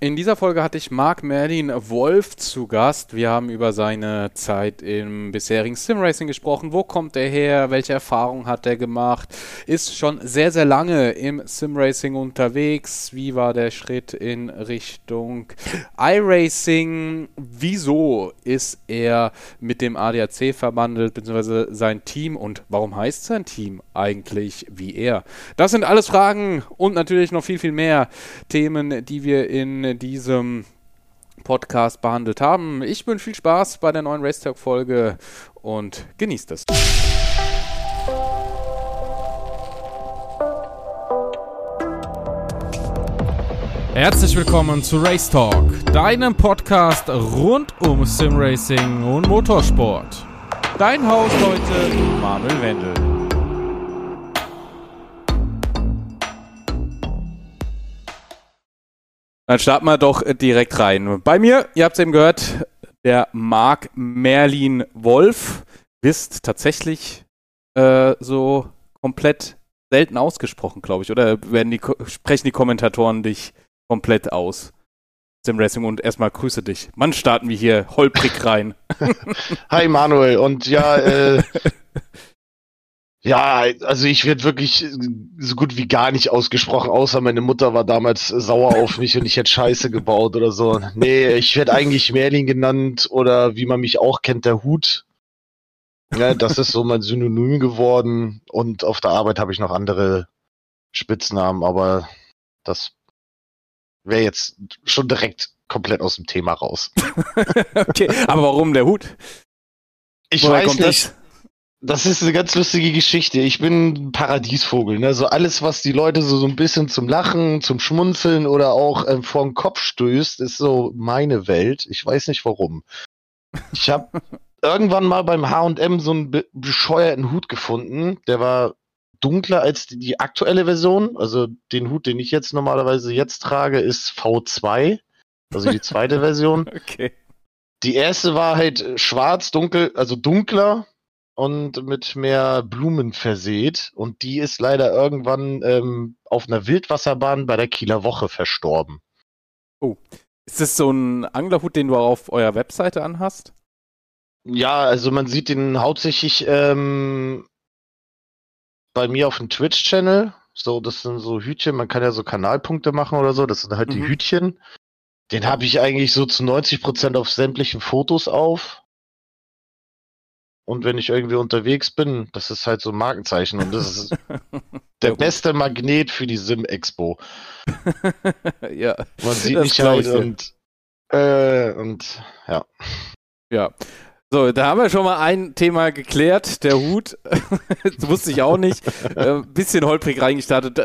In dieser Folge hatte ich Mark Merlin Wolf zu Gast. Wir haben über seine Zeit im bisherigen Simracing gesprochen. Wo kommt er her? Welche Erfahrungen hat er gemacht? Ist schon sehr, sehr lange im Simracing unterwegs. Wie war der Schritt in Richtung iRacing? Wieso ist er mit dem ADAC verbandelt, beziehungsweise sein Team? Und warum heißt sein Team eigentlich wie er? Das sind alles Fragen und natürlich noch viel, viel mehr Themen, die wir in diesem Podcast behandelt haben. Ich wünsche viel Spaß bei der neuen Race Talk Folge und genießt es. Herzlich willkommen zu Race Talk, deinem Podcast rund um Simracing und Motorsport. Dein Haus heute, Manuel Wendel. Dann starten wir doch direkt rein. Bei mir, ihr habt es eben gehört, der Marc Merlin Wolf. Bist tatsächlich äh, so komplett selten ausgesprochen, glaube ich. Oder werden die, sprechen die Kommentatoren dich komplett aus? Sim Racing und erstmal grüße dich. Mann, starten wir hier holprig rein. Hi Manuel und ja, äh, Ja, also ich werde wirklich so gut wie gar nicht ausgesprochen, außer meine Mutter war damals sauer auf mich und ich hätte Scheiße gebaut oder so. Nee, ich werde eigentlich Merlin genannt oder wie man mich auch kennt, der Hut. Ja, das ist so mein Synonym geworden und auf der Arbeit habe ich noch andere Spitznamen, aber das wäre jetzt schon direkt komplett aus dem Thema raus. okay, aber warum der Hut? Ich Woher weiß nicht. Das? Das ist eine ganz lustige Geschichte. Ich bin ein Paradiesvogel. Ne? So alles, was die Leute so, so ein bisschen zum Lachen, zum Schmunzeln oder auch ähm, vor den Kopf stößt, ist so meine Welt. Ich weiß nicht warum. Ich habe irgendwann mal beim H&M so einen be bescheuerten Hut gefunden. Der war dunkler als die, die aktuelle Version. Also den Hut, den ich jetzt normalerweise jetzt trage, ist V2. Also die zweite Version. Okay. Die erste war halt schwarz, dunkel, also dunkler und mit mehr Blumen verseht. Und die ist leider irgendwann ähm, auf einer Wildwasserbahn bei der Kieler Woche verstorben. Oh. Ist das so ein Anglerhut, den du auf eurer Webseite anhast? Ja, also man sieht den hauptsächlich ähm, bei mir auf dem Twitch-Channel. So, das sind so Hütchen, man kann ja so Kanalpunkte machen oder so, das sind halt mhm. die Hütchen. Den habe ich eigentlich so zu 90% auf sämtlichen Fotos auf. Und wenn ich irgendwie unterwegs bin, das ist halt so ein Markenzeichen und das ist der beste Magnet für die Sim Expo. ja. Man sieht mich halt und, äh, und ja. Ja. So, da haben wir schon mal ein Thema geklärt, der Hut. das wusste ich auch nicht. Äh, bisschen holprig reingestartet.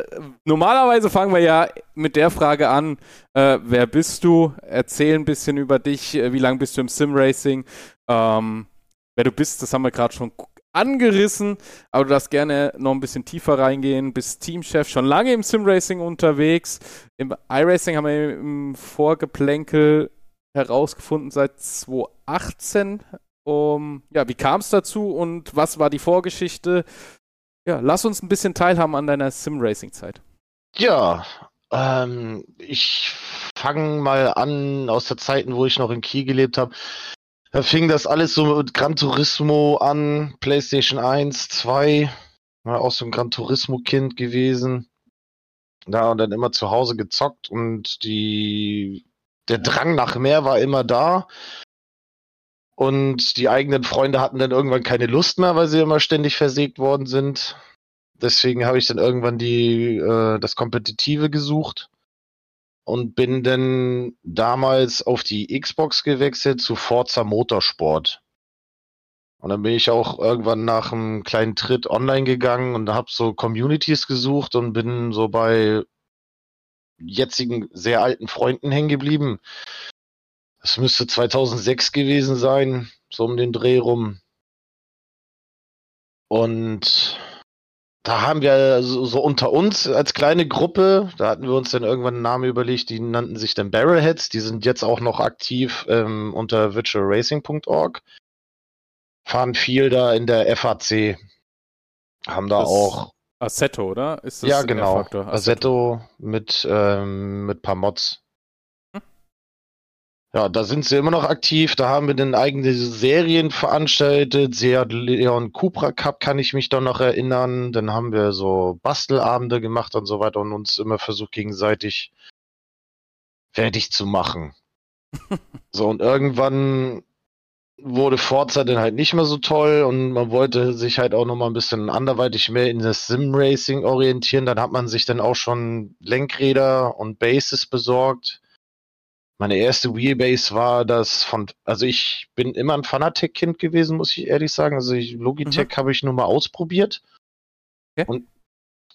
Normalerweise fangen wir ja mit der Frage an, äh, wer bist du? Erzähl ein bisschen über dich, äh, wie lange bist du im Sim-Racing? Ähm, wer du bist, das haben wir gerade schon angerissen, aber du darfst gerne noch ein bisschen tiefer reingehen. Bist Teamchef, schon lange im Simracing unterwegs. Im iRacing haben wir im Vorgeplänkel herausgefunden seit 2018. Um, ja, wie kam es dazu und was war die Vorgeschichte? Ja, lass uns ein bisschen teilhaben an deiner Simracing-Zeit. Ja, ähm, ich fange mal an aus der Zeiten, wo ich noch in Kiel gelebt habe. Da fing das alles so mit Gran Turismo an, PlayStation 1, 2, war auch so ein Gran Turismo-Kind gewesen. Da und dann immer zu Hause gezockt und die, der Drang nach mehr war immer da. Und die eigenen Freunde hatten dann irgendwann keine Lust mehr, weil sie immer ständig versägt worden sind. Deswegen habe ich dann irgendwann die, äh, das Kompetitive gesucht und bin dann damals auf die Xbox gewechselt zu Forza Motorsport. Und dann bin ich auch irgendwann nach einem kleinen Tritt online gegangen und habe so Communities gesucht und bin so bei jetzigen sehr alten Freunden hängen geblieben. Das müsste 2006 gewesen sein, so um den Dreh rum. Und da haben wir so, so, unter uns als kleine Gruppe, da hatten wir uns dann irgendwann einen Namen überlegt, die nannten sich dann Barrelheads, die sind jetzt auch noch aktiv ähm, unter virtualracing.org, fahren viel da in der FAC, haben da das auch Assetto, oder? ja, genau. Assetto. Assetto mit, ähm, mit paar Mods. Ja, da sind sie immer noch aktiv. Da haben wir dann eigene Serien veranstaltet. Seat Leon Cupra Cup kann ich mich doch noch erinnern. Dann haben wir so Bastelabende gemacht und so weiter und uns immer versucht, gegenseitig fertig zu machen. so, und irgendwann wurde Forza dann halt nicht mehr so toll und man wollte sich halt auch nochmal ein bisschen anderweitig mehr in das Sim-Racing orientieren. Dann hat man sich dann auch schon Lenkräder und Bases besorgt meine erste Wheelbase war das von, also ich bin immer ein Fanatec-Kind gewesen, muss ich ehrlich sagen. Also ich, Logitech mhm. habe ich nur mal ausprobiert. Okay. Und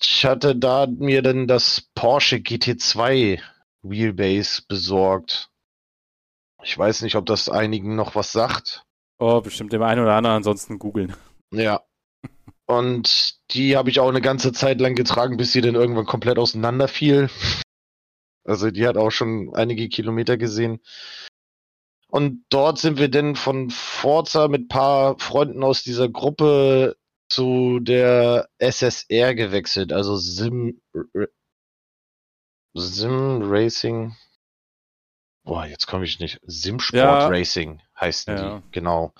ich hatte da mir dann das Porsche GT2 Wheelbase besorgt. Ich weiß nicht, ob das einigen noch was sagt. Oh, bestimmt dem einen oder anderen, ansonsten googeln. Ja. Und die habe ich auch eine ganze Zeit lang getragen, bis sie dann irgendwann komplett auseinanderfiel. Also die hat auch schon einige Kilometer gesehen. Und dort sind wir dann von Forza mit ein paar Freunden aus dieser Gruppe zu der SSR gewechselt, also Sim, Sim Racing. Boah, jetzt komme ich nicht. Sim Sport ja. Racing heißen ja. die, genau.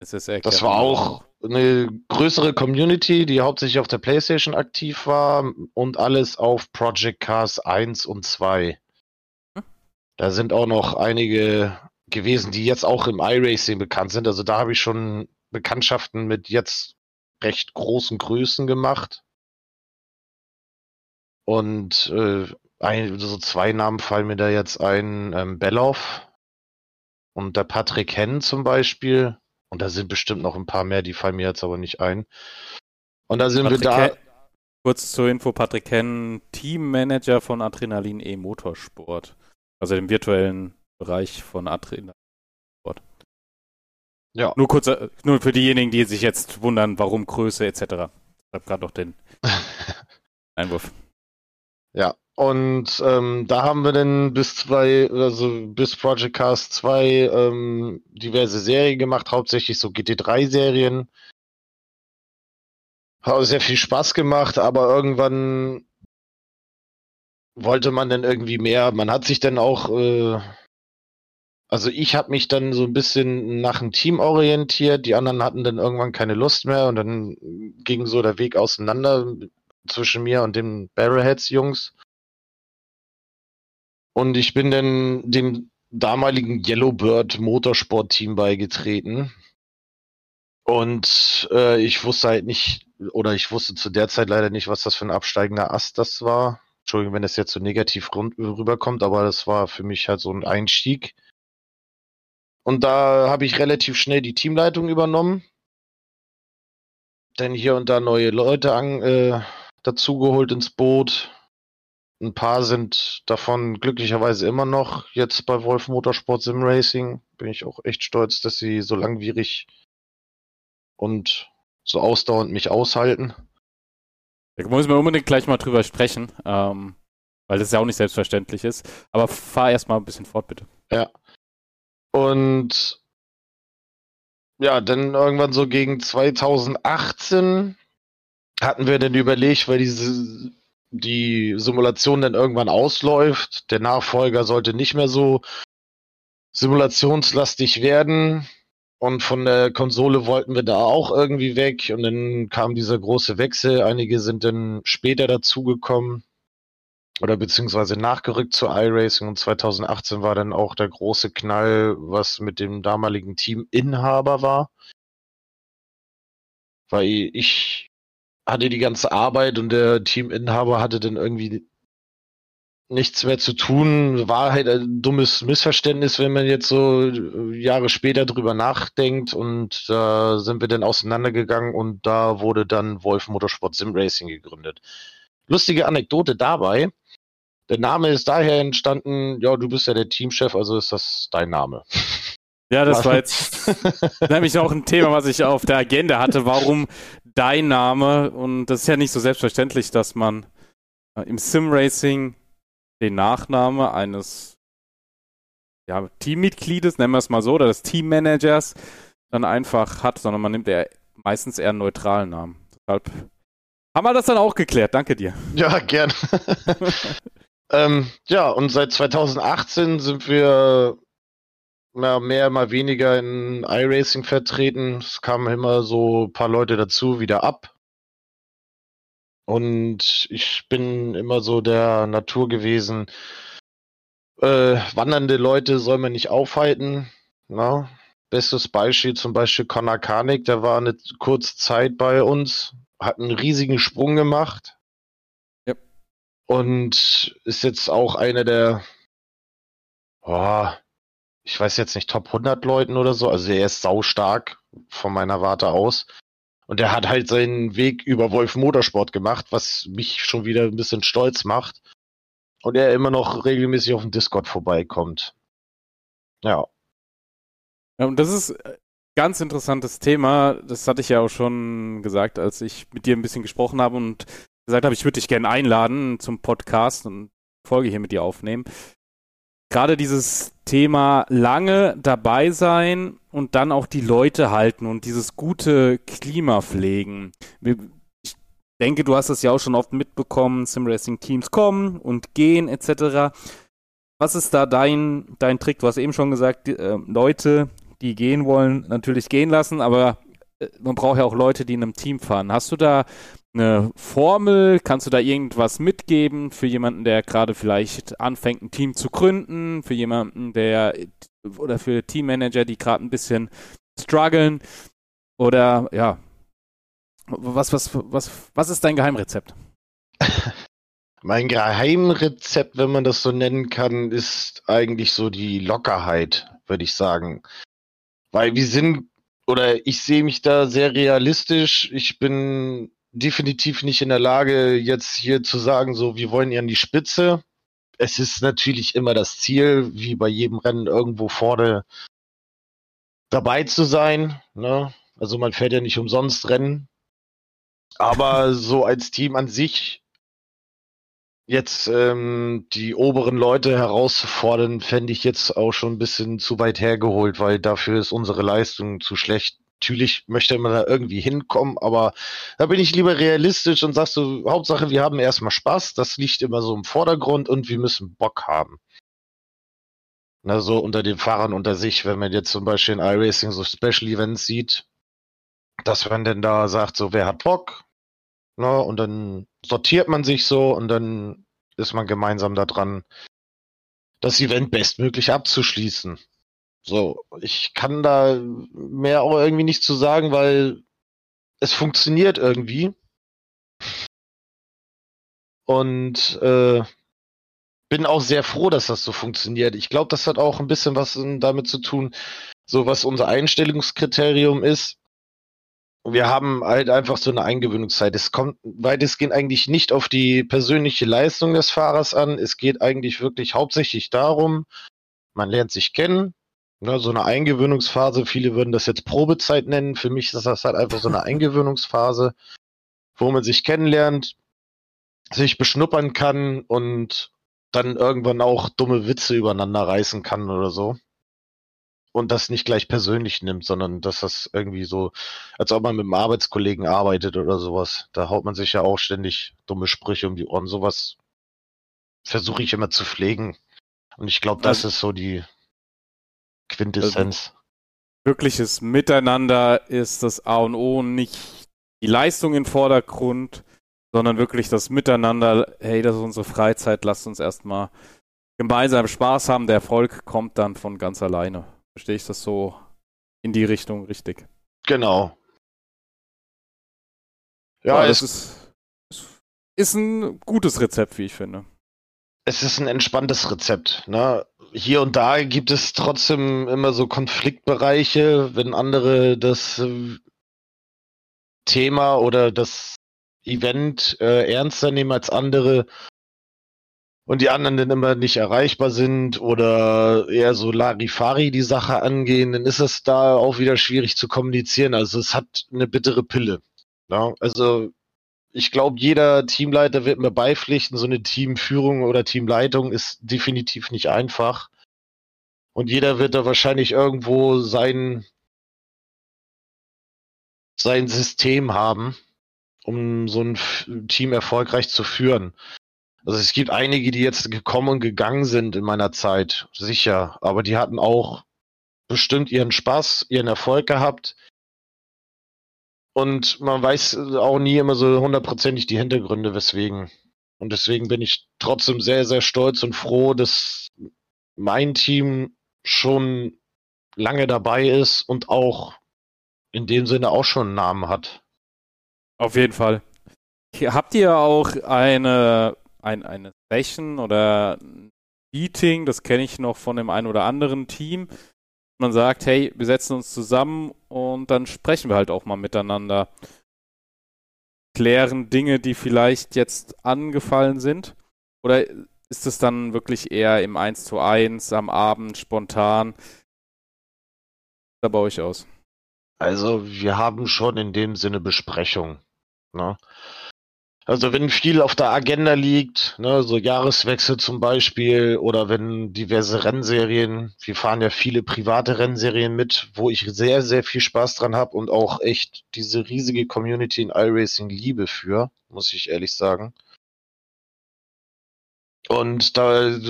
SSR das war auch eine größere Community, die hauptsächlich auf der PlayStation aktiv war und alles auf Project Cars 1 und 2. Hm? Da sind auch noch einige gewesen, die jetzt auch im iRacing bekannt sind. Also da habe ich schon Bekanntschaften mit jetzt recht großen Größen gemacht. Und äh, ein, so zwei Namen fallen mir da jetzt ein. Ähm, Belloff und der Patrick Henn zum Beispiel. Und da sind bestimmt noch ein paar mehr, die fallen mir jetzt aber nicht ein. Und da sind Patrick wir da. Hen, kurz zur Info: Patrick Henn, Teammanager von Adrenalin E Motorsport. Also dem virtuellen Bereich von Adrenalin Sport. Ja. Nur kurz, äh, nur für diejenigen, die sich jetzt wundern, warum Größe etc. Ich habe gerade noch den Einwurf. Ja, und ähm, da haben wir dann bis zwei, also bis Project Cast 2 ähm, diverse Serien gemacht, hauptsächlich so GT3-Serien. Hat sehr viel Spaß gemacht, aber irgendwann wollte man dann irgendwie mehr. Man hat sich dann auch, äh, also ich habe mich dann so ein bisschen nach dem Team orientiert, die anderen hatten dann irgendwann keine Lust mehr und dann ging so der Weg auseinander zwischen mir und den Barrelheads-Jungs. Und ich bin dann dem damaligen Yellowbird Motorsport Team beigetreten. Und äh, ich wusste halt nicht, oder ich wusste zu der Zeit leider nicht, was das für ein absteigender Ast das war. Entschuldigung, wenn es jetzt so negativ rüberkommt, aber das war für mich halt so ein Einstieg. Und da habe ich relativ schnell die Teamleitung übernommen. Denn hier und da neue Leute an, äh, dazugeholt ins Boot. Ein paar sind davon glücklicherweise immer noch jetzt bei Wolf Motorsport Sim Racing. Bin ich auch echt stolz, dass sie so langwierig und so ausdauernd mich aushalten. Da muss man unbedingt gleich mal drüber sprechen, ähm, weil das ja auch nicht selbstverständlich ist. Aber fahr erstmal ein bisschen fort, bitte. Ja. Und ja, dann irgendwann so gegen 2018 hatten wir dann überlegt, weil diese die Simulation dann irgendwann ausläuft. Der Nachfolger sollte nicht mehr so simulationslastig werden. Und von der Konsole wollten wir da auch irgendwie weg. Und dann kam dieser große Wechsel. Einige sind dann später dazugekommen oder beziehungsweise nachgerückt zur iRacing. Und 2018 war dann auch der große Knall, was mit dem damaligen Teaminhaber war. Weil ich hatte die ganze Arbeit und der Teaminhaber hatte dann irgendwie nichts mehr zu tun. War halt ein dummes Missverständnis, wenn man jetzt so Jahre später drüber nachdenkt. Und da sind wir dann auseinandergegangen und da wurde dann Wolf Motorsport Sim Racing gegründet. Lustige Anekdote dabei. Der Name ist daher entstanden, ja, du bist ja der Teamchef, also ist das dein Name. Ja, das war jetzt nämlich auch ein Thema, was ich auf der Agenda hatte. Warum dein Name? Und das ist ja nicht so selbstverständlich, dass man äh, im Sim-Racing den Nachname eines ja, Teammitgliedes, nennen wir es mal so, oder des Teammanagers dann einfach hat, sondern man nimmt eher, meistens eher einen neutralen Namen. Deshalb haben wir das dann auch geklärt. Danke dir. Ja, gern. ähm, ja, und seit 2018 sind wir mehr, mehr mal weniger in iRacing vertreten. Es kamen immer so ein paar Leute dazu, wieder ab. Und ich bin immer so der Natur gewesen. Äh, wandernde Leute soll man nicht aufhalten. Na? Bestes Beispiel zum Beispiel Connor Karnick, der war eine kurze Zeit bei uns, hat einen riesigen Sprung gemacht. Und ist jetzt auch einer der, oh, ich weiß jetzt nicht, Top 100 Leuten oder so. Also er ist saustark von meiner Warte aus. Und er hat halt seinen Weg über Wolf Motorsport gemacht, was mich schon wieder ein bisschen stolz macht. Und er immer noch regelmäßig auf dem Discord vorbeikommt. Ja. Ja, und das ist ein ganz interessantes Thema. Das hatte ich ja auch schon gesagt, als ich mit dir ein bisschen gesprochen habe und gesagt habe, ich würde dich gerne einladen zum Podcast und Folge hier mit dir aufnehmen gerade dieses Thema lange dabei sein und dann auch die Leute halten und dieses gute Klima pflegen. Ich denke, du hast das ja auch schon oft mitbekommen, Simracing-Teams kommen und gehen etc. Was ist da dein, dein Trick? Du hast eben schon gesagt, äh, Leute, die gehen wollen, natürlich gehen lassen, aber äh, man braucht ja auch Leute, die in einem Team fahren. Hast du da eine Formel? Kannst du da irgendwas mitgeben für jemanden, der gerade vielleicht anfängt, ein Team zu gründen? Für jemanden, der oder für Teammanager, die gerade ein bisschen strugglen? Oder ja, was, was, was, was ist dein Geheimrezept? Mein Geheimrezept, wenn man das so nennen kann, ist eigentlich so die Lockerheit, würde ich sagen. Weil wir sind, oder ich sehe mich da sehr realistisch. Ich bin definitiv nicht in der Lage, jetzt hier zu sagen, so, wir wollen ja an die Spitze. Es ist natürlich immer das Ziel, wie bei jedem Rennen irgendwo vorne dabei zu sein. Ne? Also man fährt ja nicht umsonst Rennen. Aber so als Team an sich jetzt ähm, die oberen Leute herauszufordern, fände ich jetzt auch schon ein bisschen zu weit hergeholt, weil dafür ist unsere Leistung zu schlecht natürlich möchte man da irgendwie hinkommen, aber da bin ich lieber realistisch und sagst so, Hauptsache, wir haben erstmal Spaß, das liegt immer so im Vordergrund und wir müssen Bock haben. Na, so unter den Fahrern unter sich, wenn man jetzt zum Beispiel in iRacing so Special Events sieht, dass man denn da sagt, so, wer hat Bock? Na, und dann sortiert man sich so und dann ist man gemeinsam da dran, das Event bestmöglich abzuschließen. So, ich kann da mehr auch irgendwie nicht zu sagen, weil es funktioniert irgendwie. Und äh, bin auch sehr froh, dass das so funktioniert. Ich glaube, das hat auch ein bisschen was damit zu tun, so was unser Einstellungskriterium ist. Wir haben halt einfach so eine Eingewöhnungszeit. Es kommt weitestgehend eigentlich nicht auf die persönliche Leistung des Fahrers an. Es geht eigentlich wirklich hauptsächlich darum, man lernt sich kennen, Ne, so eine Eingewöhnungsphase, viele würden das jetzt Probezeit nennen. Für mich ist das halt einfach so eine Eingewöhnungsphase, wo man sich kennenlernt, sich beschnuppern kann und dann irgendwann auch dumme Witze übereinander reißen kann oder so. Und das nicht gleich persönlich nimmt, sondern dass das irgendwie so, als ob man mit einem Arbeitskollegen arbeitet oder sowas. Da haut man sich ja auch ständig dumme Sprüche um die Ohren. Sowas versuche ich immer zu pflegen. Und ich glaube, das ist so die, Quintessenz. Also, wirkliches Miteinander ist das A und O, nicht die Leistung im Vordergrund, sondern wirklich das Miteinander. Hey, das ist unsere Freizeit, lasst uns erstmal gemeinsam Spaß haben. Der Erfolg kommt dann von ganz alleine. Verstehe ich das so in die Richtung richtig? Genau. Ja, ja es ist, ist ein gutes Rezept, wie ich finde. Es ist ein entspanntes Rezept. Ne? hier und da gibt es trotzdem immer so Konfliktbereiche, wenn andere das äh, Thema oder das Event äh, ernster nehmen als andere und die anderen dann immer nicht erreichbar sind oder eher so Larifari die Sache angehen, dann ist es da auch wieder schwierig zu kommunizieren. Also es hat eine bittere Pille. Ja? Also ich glaube, jeder Teamleiter wird mir beipflichten, so eine Teamführung oder Teamleitung ist definitiv nicht einfach. Und jeder wird da wahrscheinlich irgendwo sein, sein System haben, um so ein Team erfolgreich zu führen. Also es gibt einige, die jetzt gekommen und gegangen sind in meiner Zeit, sicher, aber die hatten auch bestimmt ihren Spaß, ihren Erfolg gehabt. Und man weiß auch nie immer so hundertprozentig die Hintergründe, weswegen. Und deswegen bin ich trotzdem sehr, sehr stolz und froh, dass mein Team schon lange dabei ist und auch in dem Sinne auch schon einen Namen hat. Auf jeden Fall. Habt ihr auch eine, ein, eine Session oder ein Meeting, das kenne ich noch von dem einen oder anderen Team, man sagt, hey, wir setzen uns zusammen und dann sprechen wir halt auch mal miteinander. Klären Dinge, die vielleicht jetzt angefallen sind? Oder ist es dann wirklich eher im 1 zu 1 am Abend spontan? Da baue ich aus. Also wir haben schon in dem Sinne Besprechung. Ne? Also wenn viel auf der Agenda liegt, ne, so Jahreswechsel zum Beispiel, oder wenn diverse Rennserien, wir fahren ja viele private Rennserien mit, wo ich sehr, sehr viel Spaß dran habe und auch echt diese riesige Community in iRacing liebe für, muss ich ehrlich sagen. Und da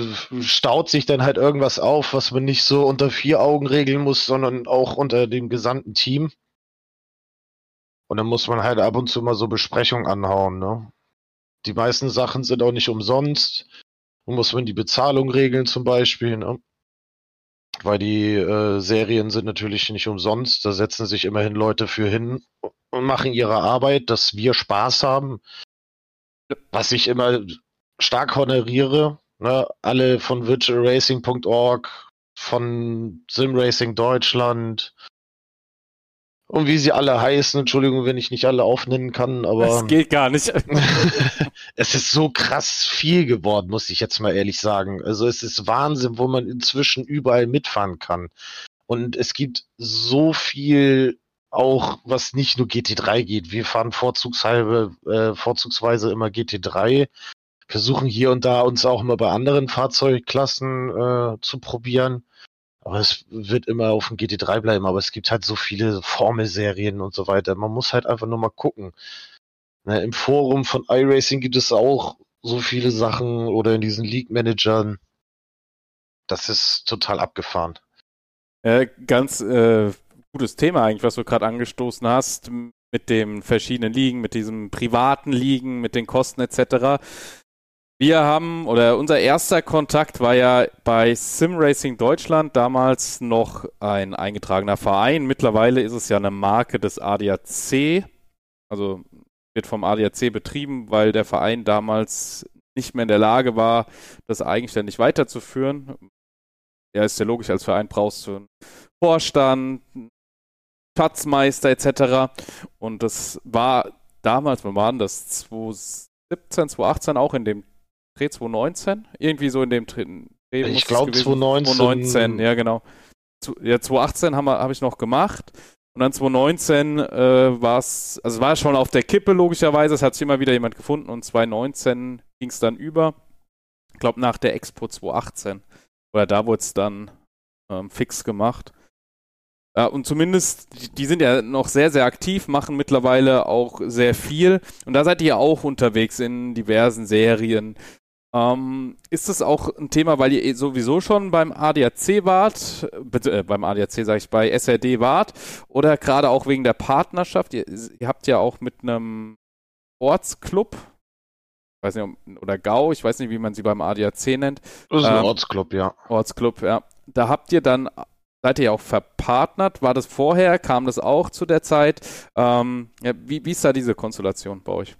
staut sich dann halt irgendwas auf, was man nicht so unter vier Augen regeln muss, sondern auch unter dem gesamten Team. Und dann muss man halt ab und zu mal so Besprechungen anhauen, ne? Die meisten Sachen sind auch nicht umsonst. Dann muss man die Bezahlung regeln zum Beispiel, ne? Weil die äh, Serien sind natürlich nicht umsonst. Da setzen sich immerhin Leute für hin und machen ihre Arbeit, dass wir Spaß haben. Was ich immer stark honoriere. Ne? Alle von virtualracing.org, von Simracing Deutschland und wie sie alle heißen. Entschuldigung, wenn ich nicht alle aufnennen kann, aber. Das geht gar nicht. es ist so krass viel geworden, muss ich jetzt mal ehrlich sagen. Also es ist Wahnsinn, wo man inzwischen überall mitfahren kann. Und es gibt so viel auch, was nicht nur GT3 geht. Wir fahren vorzugshalbe, äh, vorzugsweise immer GT3 versuchen hier und da uns auch mal bei anderen Fahrzeugklassen äh, zu probieren. Aber es wird immer auf dem GT3 bleiben, aber es gibt halt so viele Formelserien und so weiter. Man muss halt einfach nur mal gucken. Ne, Im Forum von iRacing gibt es auch so viele Sachen oder in diesen League-Managern. Das ist total abgefahren. Äh, ganz äh, gutes Thema eigentlich, was du gerade angestoßen hast, mit den verschiedenen Ligen, mit diesem privaten Ligen, mit den Kosten etc. Wir haben, oder unser erster Kontakt war ja bei Sim Racing Deutschland, damals noch ein eingetragener Verein. Mittlerweile ist es ja eine Marke des ADAC, also wird vom ADAC betrieben, weil der Verein damals nicht mehr in der Lage war, das eigenständig weiterzuführen. Ja, ist ja logisch, als Verein brauchst du einen Vorstand, Schatzmeister etc. Und das war damals, wann war das? 2017, 2018 auch in dem Dreh 2019? Irgendwie so in dem Dreh. Ich glaube 2019. 2019, ja genau. Ja, 2018 habe hab ich noch gemacht. Und dann 2019 äh, war es, also war schon auf der Kippe logischerweise, es hat sich immer wieder jemand gefunden und 2019 ging es dann über. Ich glaube nach der Expo 2018. Oder da wurde es dann ähm, fix gemacht. Ja, und zumindest, die, die sind ja noch sehr, sehr aktiv, machen mittlerweile auch sehr viel. Und da seid ihr auch unterwegs in diversen Serien. Ähm, ist es auch ein Thema, weil ihr eh sowieso schon beim ADAC wart, äh, beim ADAC sage ich, bei SRD wart, oder gerade auch wegen der Partnerschaft? Ihr, ihr habt ja auch mit einem Ortsclub, ich weiß nicht, oder GAU, ich weiß nicht, wie man sie beim ADAC nennt. Das ist ein ähm, Ortsclub, ja. Ortsclub, ja. Da habt ihr dann, seid ihr ja auch verpartnert? War das vorher? Kam das auch zu der Zeit? Ähm, ja, wie, wie ist da diese Konstellation bei euch?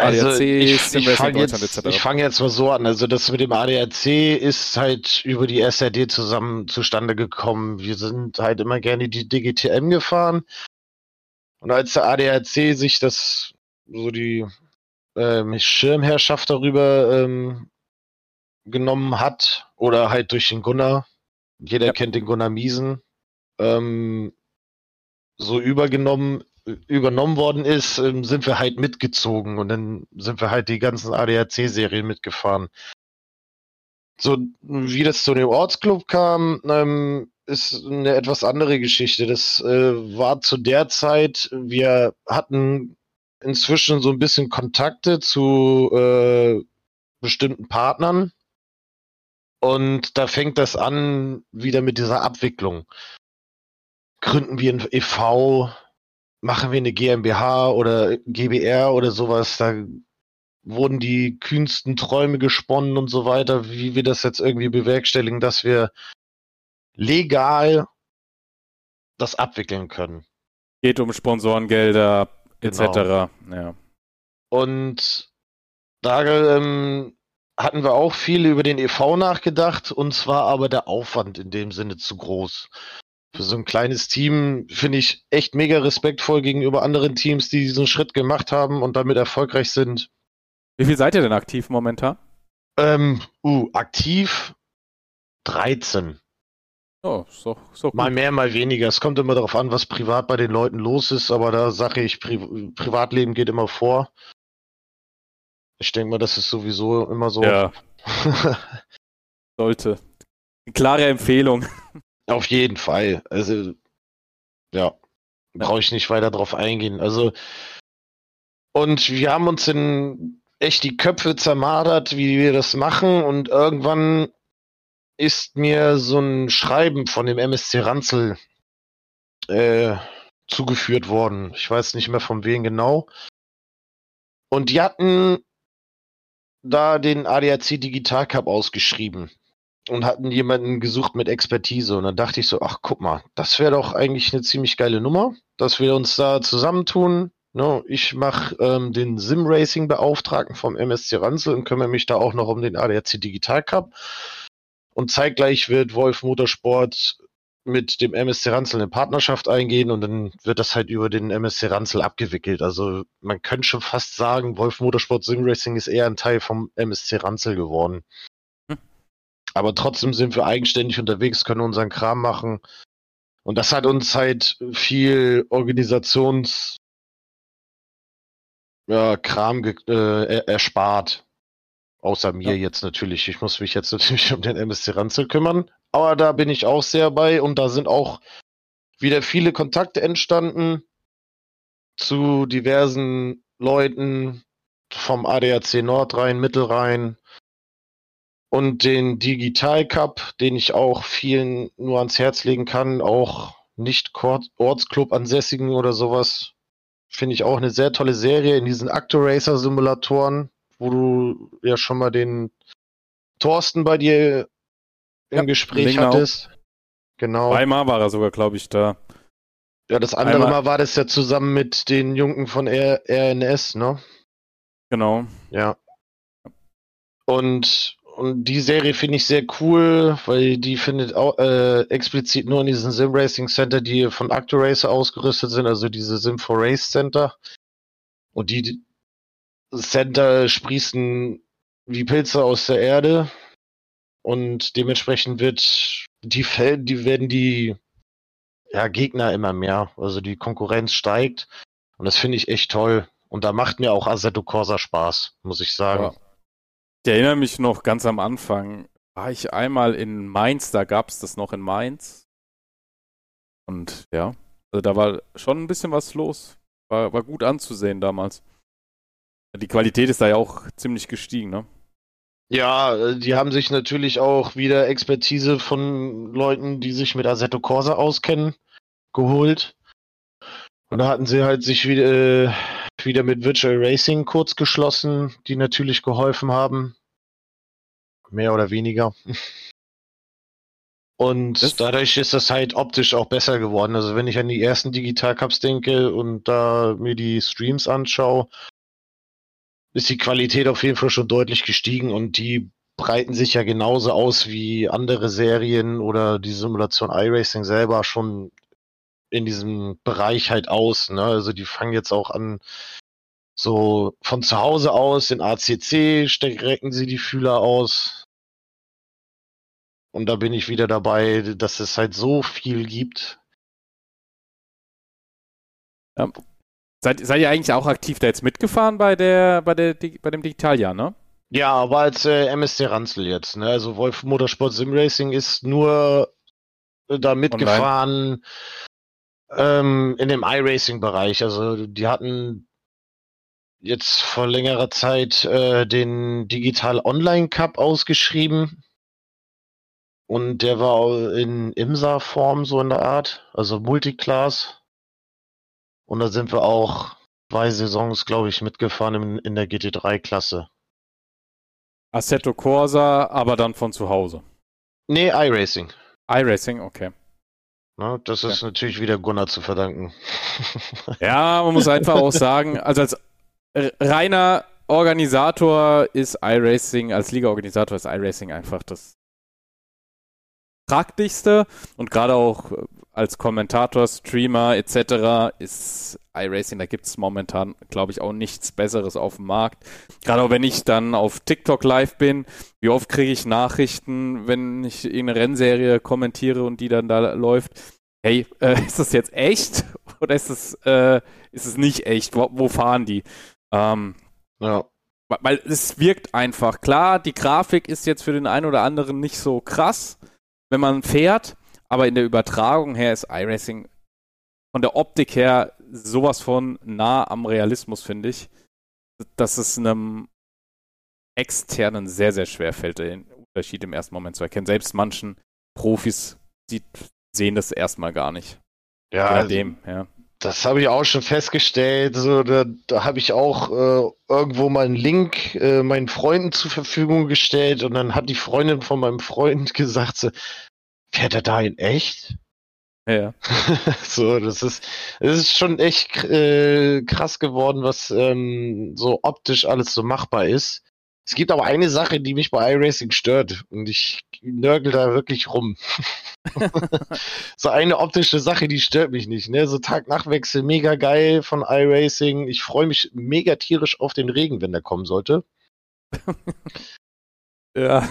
Also ADAC, ich, ich fange jetzt, ich fang jetzt mal so an. Also das mit dem ADAC ist halt über die SRD zusammen zustande gekommen. Wir sind halt immer gerne die DGTM gefahren. Und als der ADAC sich das, so die ähm, Schirmherrschaft darüber ähm, genommen hat, oder halt durch den Gunnar, jeder ja. kennt den Gunnar Miesen, ähm, so übergenommen übernommen worden ist, ähm, sind wir halt mitgezogen und dann sind wir halt die ganzen ADAC-Serien mitgefahren. So, wie das zu dem Ortsclub kam, ähm, ist eine etwas andere Geschichte. Das äh, war zu der Zeit, wir hatten inzwischen so ein bisschen Kontakte zu äh, bestimmten Partnern. Und da fängt das an wieder mit dieser Abwicklung. gründen wir ein e.V., machen wir eine GmbH oder GBR oder sowas, da wurden die kühnsten Träume gesponnen und so weiter, wie wir das jetzt irgendwie bewerkstelligen, dass wir legal das abwickeln können. Geht um Sponsorengelder etc. Genau. Ja. Und da ähm, hatten wir auch viel über den EV nachgedacht, und zwar aber der Aufwand in dem Sinne zu groß. Für so ein kleines Team finde ich echt mega respektvoll gegenüber anderen Teams, die diesen Schritt gemacht haben und damit erfolgreich sind. Wie viel seid ihr denn aktiv momentan? Ähm, uh, aktiv 13. Oh, so, so mal mehr, mal weniger. Es kommt immer darauf an, was privat bei den Leuten los ist, aber da sage ich, Pri Privatleben geht immer vor. Ich denke mal, das ist sowieso immer so. Ja. Sollte. Eine klare Empfehlung. Auf jeden Fall. Also, ja, brauche ich nicht weiter drauf eingehen. Also, und wir haben uns in echt die Köpfe zermadert, wie wir das machen. Und irgendwann ist mir so ein Schreiben von dem MSC Ranzel äh, zugeführt worden. Ich weiß nicht mehr von wem genau. Und die hatten da den ADAC Digital Cup ausgeschrieben und hatten jemanden gesucht mit Expertise. Und dann dachte ich so, ach guck mal, das wäre doch eigentlich eine ziemlich geile Nummer, dass wir uns da zusammentun. No, ne? ich mache ähm, den Sim-Racing-Beauftragten vom MSC Ranzel und kümmere mich da auch noch um den ADAC Digital Cup. Und zeitgleich wird Wolf Motorsport mit dem MSC Ranzel eine Partnerschaft eingehen und dann wird das halt über den MSC Ranzel abgewickelt. Also man könnte schon fast sagen, Wolf Motorsport Sim Racing ist eher ein Teil vom MSC Ranzel geworden. Aber trotzdem sind wir eigenständig unterwegs, können unseren Kram machen. Und das hat uns halt viel Organisations ja, Kram äh, erspart. Außer mir ja. jetzt natürlich. Ich muss mich jetzt natürlich um den MSC Ranzel kümmern. Aber da bin ich auch sehr bei und da sind auch wieder viele Kontakte entstanden zu diversen Leuten vom ADAC Nordrhein, Mittelrhein und den Digital Cup, den ich auch vielen nur ans Herz legen kann, auch nicht Ortsclub ansässigen oder sowas. Finde ich auch eine sehr tolle Serie in diesen Actor-Racer Simulatoren, wo du ja schon mal den Thorsten bei dir im ja, Gespräch Lingau. hattest. Genau. Einmal war er sogar, glaube ich, da. Ja, das andere Einmal. Mal war das ja zusammen mit den Jungen von R RNS, ne? Genau. Ja. Und, und die Serie finde ich sehr cool, weil die findet auch äh, explizit nur in diesen Sim Racing Center, die von ActoRacer ausgerüstet sind, also diese Sim 4 Race Center. Und die Center sprießen wie Pilze aus der Erde und dementsprechend wird die Fel die werden die ja, Gegner immer mehr. Also die Konkurrenz steigt. Und das finde ich echt toll. Und da macht mir auch Assetto Corsa Spaß, muss ich sagen. Ja. Ich erinnere mich noch ganz am Anfang, war ich einmal in Mainz, da gab es das noch in Mainz. Und ja, also da war schon ein bisschen was los. War, war gut anzusehen damals. Die Qualität ist da ja auch ziemlich gestiegen, ne? Ja, äh, die haben sich natürlich auch wieder Expertise von Leuten, die sich mit Assetto Corsa auskennen, geholt. Und da hatten sie halt sich wieder, äh, wieder mit Virtual Racing kurz geschlossen, die natürlich geholfen haben. Mehr oder weniger. Und das dadurch ist das halt optisch auch besser geworden. Also wenn ich an die ersten Digital Cups denke und da mir die Streams anschaue, ist die Qualität auf jeden Fall schon deutlich gestiegen und die breiten sich ja genauso aus wie andere Serien oder die Simulation iRacing selber schon in diesem Bereich halt aus. Ne? Also die fangen jetzt auch an, so von zu Hause aus in ACC strecken sie die Fühler aus. Und da bin ich wieder dabei, dass es halt so viel gibt. Ja, Seid, seid ihr eigentlich auch aktiv da jetzt mitgefahren bei der, bei der, bei dem Digitaljahr, ne? Ja, aber als äh, MSC Ranzel jetzt, ne? Also Wolf Motorsport Sim Racing ist nur äh, da mitgefahren ähm, in dem iRacing-Bereich. Also die hatten jetzt vor längerer Zeit äh, den Digital Online Cup ausgeschrieben. Und der war in IMSA-Form so in der Art, also Multiclass. Und da sind wir auch zwei Saisons, glaube ich, mitgefahren in, in der GT3-Klasse. Assetto Corsa, aber dann von zu Hause. Nee, iRacing. iRacing, okay. Na, das ist ja. natürlich wieder Gunnar zu verdanken. ja, man muss einfach auch sagen, also als reiner Organisator ist iRacing, als Liga-Organisator ist iRacing einfach das praktischste und gerade auch als Kommentator, Streamer etc. ist iRacing, da gibt es momentan, glaube ich, auch nichts Besseres auf dem Markt. Gerade auch wenn ich dann auf TikTok live bin, wie oft kriege ich Nachrichten, wenn ich eine Rennserie kommentiere und die dann da läuft. Hey, äh, ist das jetzt echt oder ist es, äh, ist es nicht echt? Wo, wo fahren die? Ähm, ja. Weil es wirkt einfach. Klar, die Grafik ist jetzt für den einen oder anderen nicht so krass, wenn man fährt, aber in der Übertragung her ist iRacing von der Optik her sowas von nah am Realismus, finde ich, dass es einem externen sehr, sehr schwer fällt, den Unterschied im ersten Moment zu erkennen. Selbst manchen Profis die sehen das erstmal gar nicht. Ja, also, dem, ja. Das habe ich auch schon festgestellt. So, da, da habe ich auch äh, irgendwo mal einen Link äh, meinen Freunden zur Verfügung gestellt und dann hat die Freundin von meinem Freund gesagt, so, fährt er da in echt? Ja. so, das ist, das ist schon echt äh, krass geworden, was ähm, so optisch alles so machbar ist. Es gibt aber eine Sache, die mich bei iRacing stört und ich nörgel da wirklich rum. so eine optische Sache, die stört mich nicht. Ne? So Tag-Nacht-Wechsel, mega geil von iRacing. Ich freue mich mega tierisch auf den Regen, wenn der kommen sollte. ja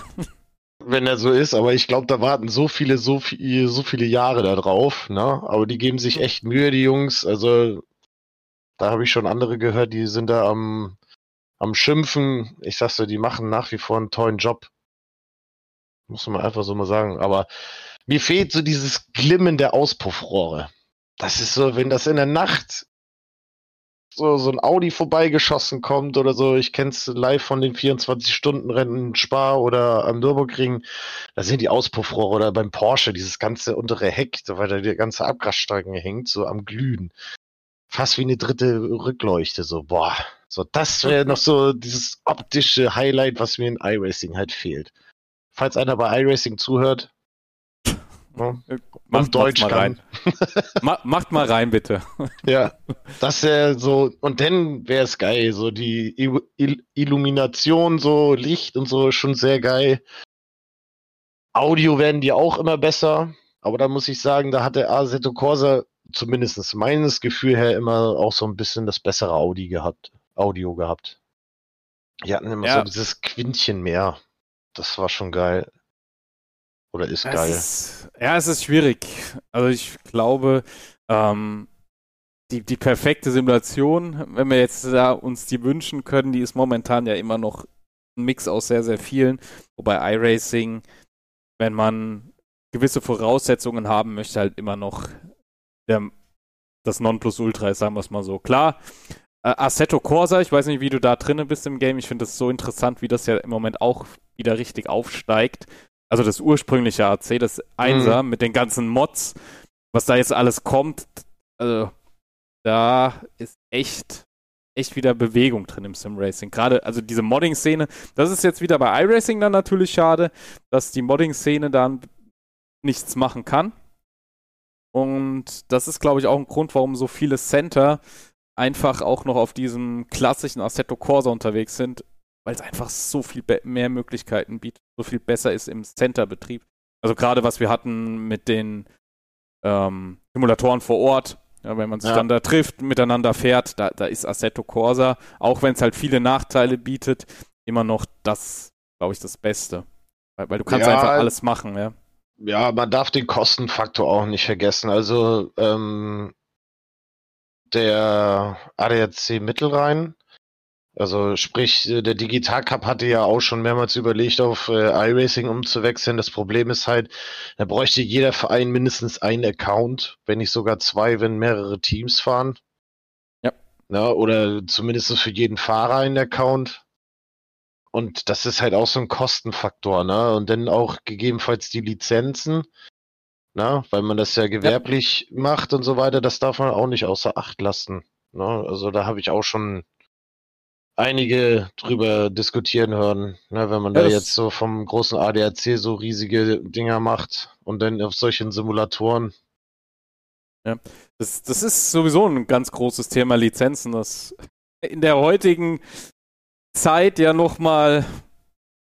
wenn er so ist, aber ich glaube, da warten so viele, so, viel, so viele Jahre da drauf, ne? Aber die geben sich echt Mühe, die Jungs. Also, da habe ich schon andere gehört, die sind da am, am Schimpfen. Ich sag's dir, die machen nach wie vor einen tollen Job. Muss man einfach so mal sagen. Aber mir fehlt so dieses Glimmen der Auspuffrohre. Das ist so, wenn das in der Nacht so, so ein Audi vorbeigeschossen kommt oder so. Ich kenne es live von den 24-Stunden-Rennen in Spa oder am Nürburgring. Da sind die Auspuffrohre oder beim Porsche, dieses ganze untere Heck, weil da die ganze Abgasstrecken hängt, so am Glühen. Fast wie eine dritte Rückleuchte, so, boah. So, das wäre noch so dieses optische Highlight, was mir in iRacing halt fehlt. Falls einer bei iRacing zuhört, Ne? Macht, Deutsch mal rein. Ma, macht mal rein, bitte. Ja, das wäre so, und dann wäre es geil, so die Il Illumination, so Licht und so, schon sehr geil. Audio werden die auch immer besser, aber da muss ich sagen, da hat der Assetto Corsa zumindest meines Gefühl her immer auch so ein bisschen das bessere Audi gehabt, Audio gehabt. Die hatten immer ja. so dieses Quintchen mehr. Das war schon geil. Oder ist es geil? Ist, ja, es ist schwierig. Also ich glaube, ähm, die, die perfekte Simulation, wenn wir jetzt da uns die wünschen können, die ist momentan ja immer noch ein Mix aus sehr, sehr vielen. Wobei iRacing, wenn man gewisse Voraussetzungen haben möchte, halt immer noch der, das Nonplusultra ist, sagen wir es mal so. Klar, äh, Assetto Corsa, ich weiß nicht, wie du da drinnen bist im Game. Ich finde das so interessant, wie das ja im Moment auch wieder richtig aufsteigt also das ursprüngliche AC, das Einser mhm. mit den ganzen Mods, was da jetzt alles kommt, also da ist echt, echt wieder Bewegung drin im Sim-Racing. Gerade, also diese Modding-Szene, das ist jetzt wieder bei iRacing dann natürlich schade, dass die Modding-Szene dann nichts machen kann. Und das ist, glaube ich, auch ein Grund, warum so viele Center einfach auch noch auf diesem klassischen Assetto Corsa unterwegs sind, weil es einfach so viel mehr Möglichkeiten bietet, so viel besser ist im Center-Betrieb. Also gerade was wir hatten mit den ähm, Simulatoren vor Ort, ja, wenn man sich ja. dann da trifft, miteinander fährt, da, da ist Assetto Corsa, auch wenn es halt viele Nachteile bietet, immer noch das, glaube ich, das Beste. Weil, weil du kannst ja, einfach alles machen, ja. Ja, man darf den Kostenfaktor auch nicht vergessen. Also ähm, der ADAC Mittelrhein also sprich, äh, der Digital Cup hatte ja auch schon mehrmals überlegt, auf äh, iRacing umzuwechseln. Das Problem ist halt, da bräuchte jeder Verein mindestens einen Account, wenn nicht sogar zwei, wenn mehrere Teams fahren. Ja. ja oder zumindest für jeden Fahrer einen Account. Und das ist halt auch so ein Kostenfaktor, ne? Und dann auch gegebenenfalls die Lizenzen, ne? Weil man das ja gewerblich ja. macht und so weiter, das darf man auch nicht außer Acht lassen. Ne? Also da habe ich auch schon einige drüber diskutieren hören, ne? wenn man ja, da jetzt so vom großen ADAC so riesige Dinger macht und dann auf solchen Simulatoren. Ja, das, das ist sowieso ein ganz großes Thema Lizenzen, das in der heutigen Zeit ja nochmal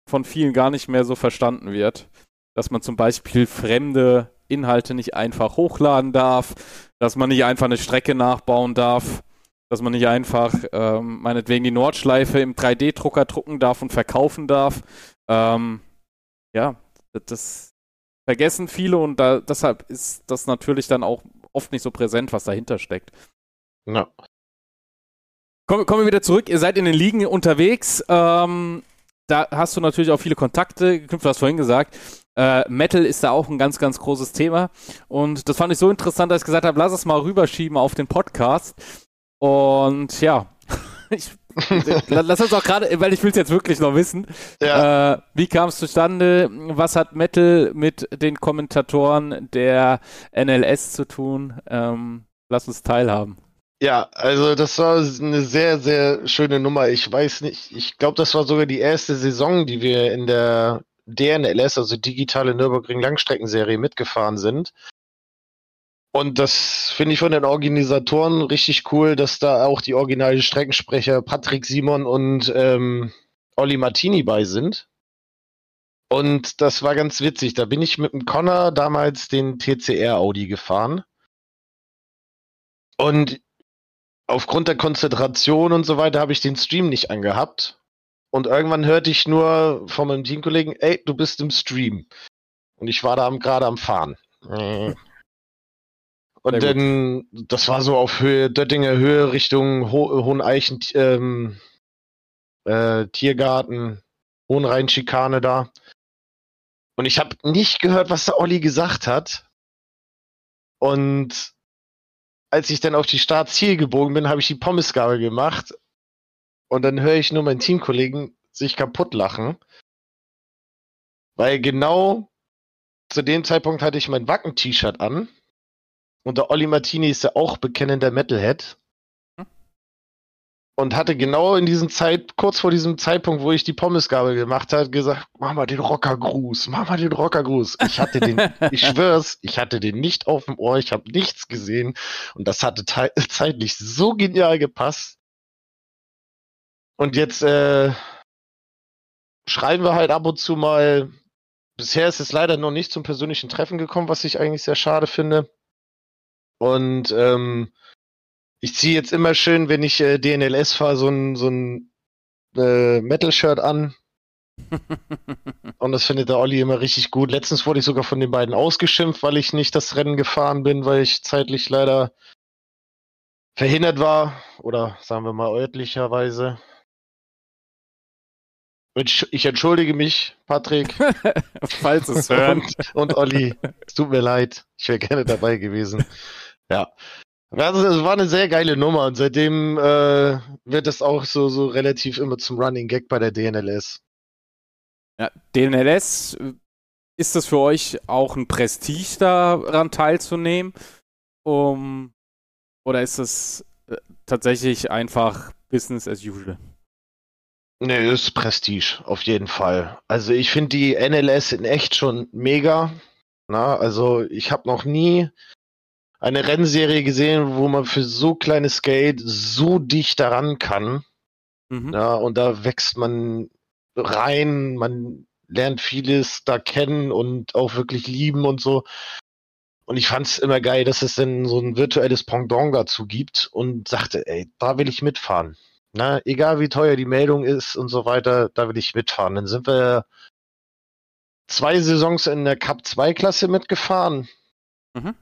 von vielen gar nicht mehr so verstanden wird. Dass man zum Beispiel fremde Inhalte nicht einfach hochladen darf, dass man nicht einfach eine Strecke nachbauen darf, dass man nicht einfach ähm, meinetwegen die Nordschleife im 3D-Drucker drucken darf und verkaufen darf. Ähm, ja, das vergessen viele und da, deshalb ist das natürlich dann auch oft nicht so präsent, was dahinter steckt. Ja. Kommen, kommen wir wieder zurück. Ihr seid in den Ligen unterwegs. Ähm, da hast du natürlich auch viele Kontakte geknüpft. Du hast vorhin gesagt, äh, Metal ist da auch ein ganz, ganz großes Thema. Und das fand ich so interessant, dass ich gesagt habe, lass es mal rüberschieben auf den Podcast. Und ja, ich, lass uns auch gerade, weil ich will es jetzt wirklich noch wissen. Ja. Äh, wie kam es zustande? Was hat Metal mit den Kommentatoren der NLS zu tun? Ähm, lass uns teilhaben. Ja, also das war eine sehr, sehr schöne Nummer. Ich weiß nicht, ich glaube, das war sogar die erste Saison, die wir in der DNLS, also digitale Nürburgring Langstreckenserie, mitgefahren sind. Und das finde ich von den Organisatoren richtig cool, dass da auch die originalen Streckensprecher Patrick Simon und ähm, Olli Martini bei sind. Und das war ganz witzig. Da bin ich mit dem Connor damals den TCR Audi gefahren. Und aufgrund der Konzentration und so weiter habe ich den Stream nicht angehabt. Und irgendwann hörte ich nur von meinem Teamkollegen, ey, du bist im Stream. Und ich war da gerade am Fahren. Und dann, das war so auf Höhe, Döttinger Höhe Richtung Ho Hoheneichen, ähm, äh, Tiergarten, Hohenrhein-Schikane da. Und ich habe nicht gehört, was der Olli gesagt hat. Und als ich dann auf die Startziel gebogen bin, habe ich die Pommesgabel gemacht. Und dann höre ich nur meinen Teamkollegen sich kaputt lachen. Weil genau zu dem Zeitpunkt hatte ich mein Wacken-T-Shirt an. Und der Olli Martini ist ja auch bekennender Metalhead und hatte genau in diesem Zeit, kurz vor diesem Zeitpunkt, wo ich die Pommesgabel gemacht habe, gesagt, mach mal den Rockergruß, mach mal den Rockergruß. Ich hatte den, ich schwör's, ich hatte den nicht auf dem Ohr, ich habe nichts gesehen und das hatte zeitlich so genial gepasst. Und jetzt äh, schreiben wir halt ab und zu mal. Bisher ist es leider noch nicht zum persönlichen Treffen gekommen, was ich eigentlich sehr schade finde. Und ähm, ich ziehe jetzt immer schön, wenn ich äh, DNLS fahre, so ein, so ein äh, Metal-Shirt an. und das findet der Olli immer richtig gut. Letztens wurde ich sogar von den beiden ausgeschimpft, weil ich nicht das Rennen gefahren bin, weil ich zeitlich leider verhindert war. Oder sagen wir mal örtlicherweise. Ich entschuldige mich, Patrick. Falls es hören. Und, und Olli, es tut mir leid. Ich wäre gerne dabei gewesen. Ja. Also, es war eine sehr geile Nummer und seitdem äh, wird es auch so, so relativ immer zum Running Gag bei der DNLS. Ja, DNLS, ist das für euch auch ein Prestige daran teilzunehmen? Um, oder ist es äh, tatsächlich einfach Business as usual? Nee, ist Prestige, auf jeden Fall. Also ich finde die NLS in echt schon mega. Na, also ich habe noch nie eine Rennserie gesehen, wo man für so kleines Geld so dicht daran kann. Mhm. Ja, und da wächst man rein, man lernt vieles da kennen und auch wirklich lieben und so. Und ich fand es immer geil, dass es denn so ein virtuelles Pendant dazu gibt und sagte, ey, da will ich mitfahren. Na, egal wie teuer die Meldung ist und so weiter, da will ich mitfahren. Dann sind wir zwei Saisons in der Cup 2 Klasse mitgefahren. Mhm.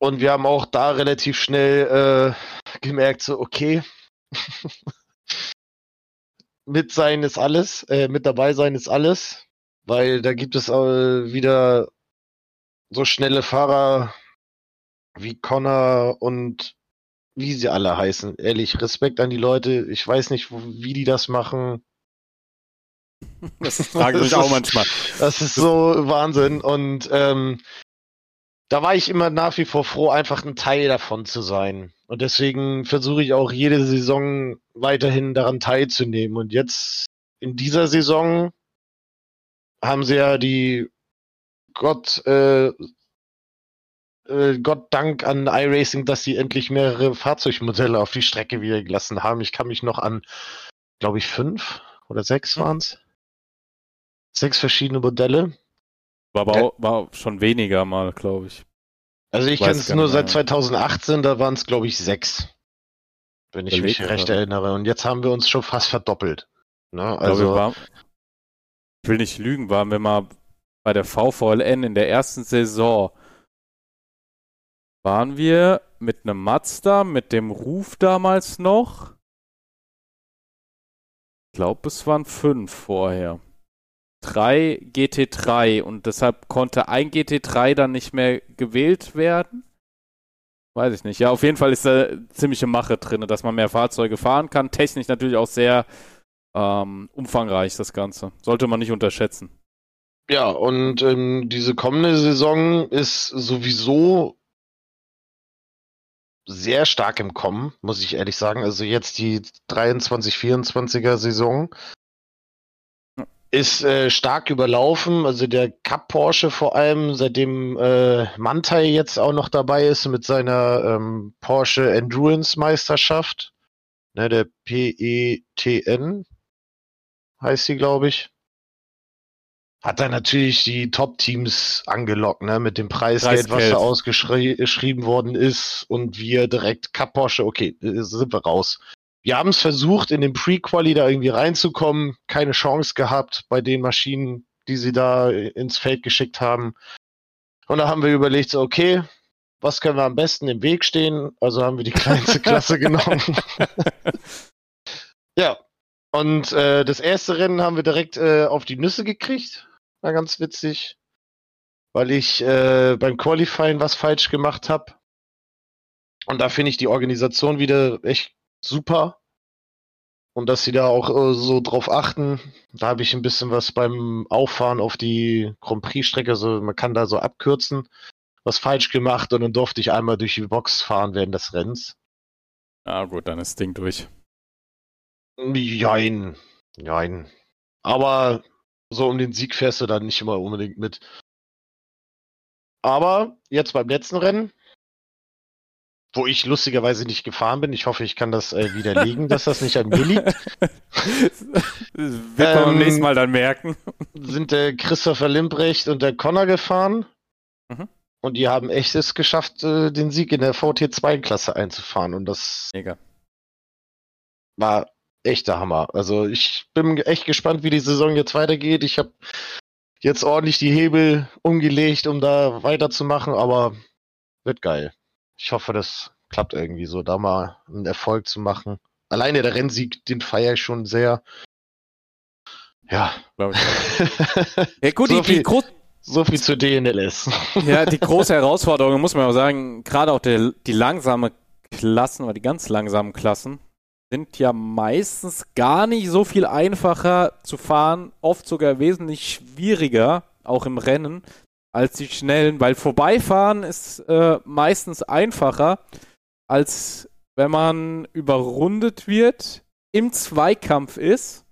Und wir haben auch da relativ schnell äh, gemerkt, so, okay, mit sein ist alles, äh, mit dabei sein ist alles, weil da gibt es äh, wieder so schnelle Fahrer wie Connor und wie sie alle heißen. Ehrlich, Respekt an die Leute. Ich weiß nicht, wie die das machen. Das frage ich auch manchmal. Das ist so Wahnsinn. Und ähm, da war ich immer nach wie vor froh, einfach ein Teil davon zu sein. Und deswegen versuche ich auch jede Saison weiterhin daran teilzunehmen. Und jetzt in dieser Saison haben sie ja die Gott, äh, äh, Gott Dank an iRacing, dass sie endlich mehrere Fahrzeugmodelle auf die Strecke wieder gelassen haben. Ich kann mich noch an, glaube ich, fünf oder sechs waren es. Sechs verschiedene Modelle. War aber auch, war schon weniger mal, glaube ich. Also ich kenne es nur seit 2018, da waren es, glaube ich, sechs. Wenn ich mich recht erinnere. Und jetzt haben wir uns schon fast verdoppelt. Ne? Also, war, ich will nicht lügen, waren wir mal bei der VVLN in der ersten Saison waren wir mit einem Mazda, mit dem Ruf damals noch. Ich glaube, es waren fünf vorher. Drei GT3 und deshalb konnte ein GT3 dann nicht mehr gewählt werden. Weiß ich nicht. Ja, auf jeden Fall ist da ziemliche Mache drin, dass man mehr Fahrzeuge fahren kann. Technisch natürlich auch sehr ähm, umfangreich, das Ganze. Sollte man nicht unterschätzen. Ja, und ähm, diese kommende Saison ist sowieso sehr stark im Kommen, muss ich ehrlich sagen. Also jetzt die 23, 24er Saison ist äh, stark überlaufen. Also der Cup Porsche vor allem, seitdem äh, Mantai jetzt auch noch dabei ist mit seiner ähm, Porsche Endurance Meisterschaft, ne, der PETN heißt sie, glaube ich hat er natürlich die Top-Teams angelockt, ne, mit dem Preisgeld, Preisgeld. was da ausgeschrieben worden ist und wir direkt Cup Porsche, okay, äh, sind wir raus. Wir haben es versucht, in den Pre-Quali da irgendwie reinzukommen, keine Chance gehabt bei den Maschinen, die sie da ins Feld geschickt haben. Und da haben wir überlegt, so, okay, was können wir am besten im Weg stehen? Also haben wir die kleinste Klasse genommen. ja, und äh, das erste Rennen haben wir direkt äh, auf die Nüsse gekriegt. War ganz witzig, weil ich äh, beim Qualifying was falsch gemacht habe. Und da finde ich die Organisation wieder echt super. Und dass sie da auch äh, so drauf achten. Da habe ich ein bisschen was beim Auffahren auf die Grand Prix-Strecke, also man kann da so abkürzen, was falsch gemacht und dann durfte ich einmal durch die Box fahren während des Rennens. Ah, gut, dann ist das Ding durch. Jein. Jein. Aber so um den Sieg fährst du dann nicht immer unbedingt mit. Aber jetzt beim letzten Rennen, wo ich lustigerweise nicht gefahren bin, ich hoffe, ich kann das äh, widerlegen, dass das nicht an mir liegt. wird man ähm, beim nächsten Mal dann merken. Sind der Christopher Limbrecht und der Connor gefahren. Mhm. Und die haben echt es geschafft, äh, den Sieg in der VT2-Klasse einzufahren. Und das Mega. war echter Hammer. Also ich bin echt gespannt, wie die Saison jetzt weitergeht. Ich habe jetzt ordentlich die Hebel umgelegt, um da weiterzumachen, aber wird geil. Ich hoffe, das klappt irgendwie so, da mal einen Erfolg zu machen. Alleine der Rennsieg, den feiere ich schon sehr. Ja. ja gut, so die, viel, die so viel zu DNLS. ja, die große Herausforderung, muss man auch sagen, gerade auch der, die langsame Klassen oder die ganz langsamen Klassen, sind ja meistens gar nicht so viel einfacher zu fahren, oft sogar wesentlich schwieriger, auch im Rennen, als die schnellen, weil vorbeifahren ist äh, meistens einfacher, als wenn man überrundet wird, im Zweikampf ist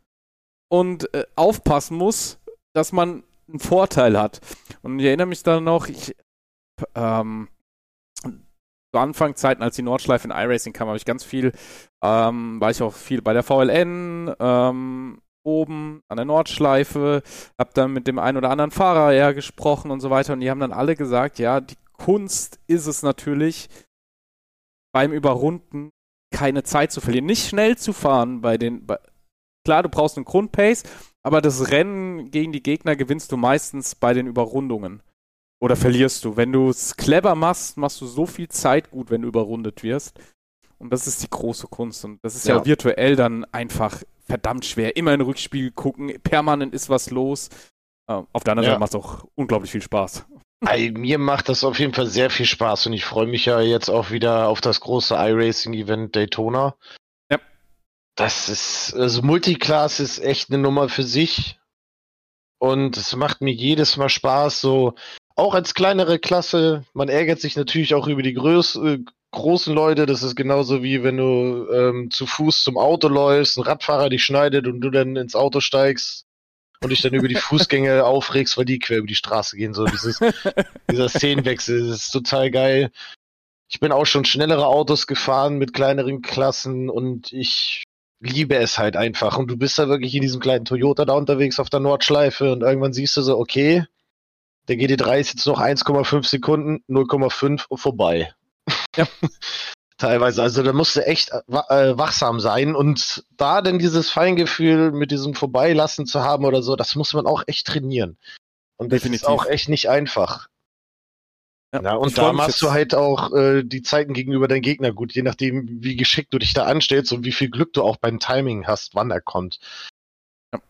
und äh, aufpassen muss, dass man einen Vorteil hat. Und ich erinnere mich dann noch, ich ähm, zu Anfangszeiten, als die Nordschleife in iRacing kam, habe ich ganz viel, ähm, war ich auch viel bei der VLN, ähm, oben an der Nordschleife, habe dann mit dem einen oder anderen Fahrer ja gesprochen und so weiter und die haben dann alle gesagt, ja, die Kunst ist es natürlich, beim Überrunden keine Zeit zu verlieren, nicht schnell zu fahren bei den, bei, klar, du brauchst einen Grundpace, aber das Rennen gegen die Gegner gewinnst du meistens bei den Überrundungen. Oder verlierst du. Wenn du es clever machst, machst du so viel Zeit gut, wenn du überrundet wirst. Und das ist die große Kunst. Und das ist ja, ja virtuell dann einfach verdammt schwer. Immer in Rückspiel gucken, permanent ist was los. Uh, auf der anderen ja. Seite macht es auch unglaublich viel Spaß. Ey, mir macht das auf jeden Fall sehr viel Spaß und ich freue mich ja jetzt auch wieder auf das große iRacing-Event Daytona. Ja. das ist, also Multiclass ist echt eine Nummer für sich. Und es macht mir jedes Mal Spaß, so auch als kleinere Klasse. Man ärgert sich natürlich auch über die Größ äh, großen Leute. Das ist genauso wie wenn du ähm, zu Fuß zum Auto läufst, ein Radfahrer dich schneidet und du dann ins Auto steigst und dich dann über die Fußgänge aufregst, weil die quer über die Straße gehen. So dieses, dieser Szenenwechsel, das ist total geil. Ich bin auch schon schnellere Autos gefahren mit kleineren Klassen und ich liebe es halt einfach. Und du bist da wirklich in diesem kleinen Toyota da unterwegs auf der Nordschleife und irgendwann siehst du so, okay, der GT3 ist jetzt noch 1,5 Sekunden, 0,5 und vorbei. Ja. Teilweise, also da musst du echt äh, wachsam sein und da denn dieses Feingefühl mit diesem Vorbeilassen zu haben oder so, das muss man auch echt trainieren. Und das Definitiv. ist auch echt nicht einfach. Ja, ja und da machst du halt auch äh, die Zeiten gegenüber deinem Gegner gut, je nachdem, wie geschickt du dich da anstellst und wie viel Glück du auch beim Timing hast, wann er kommt. Ja.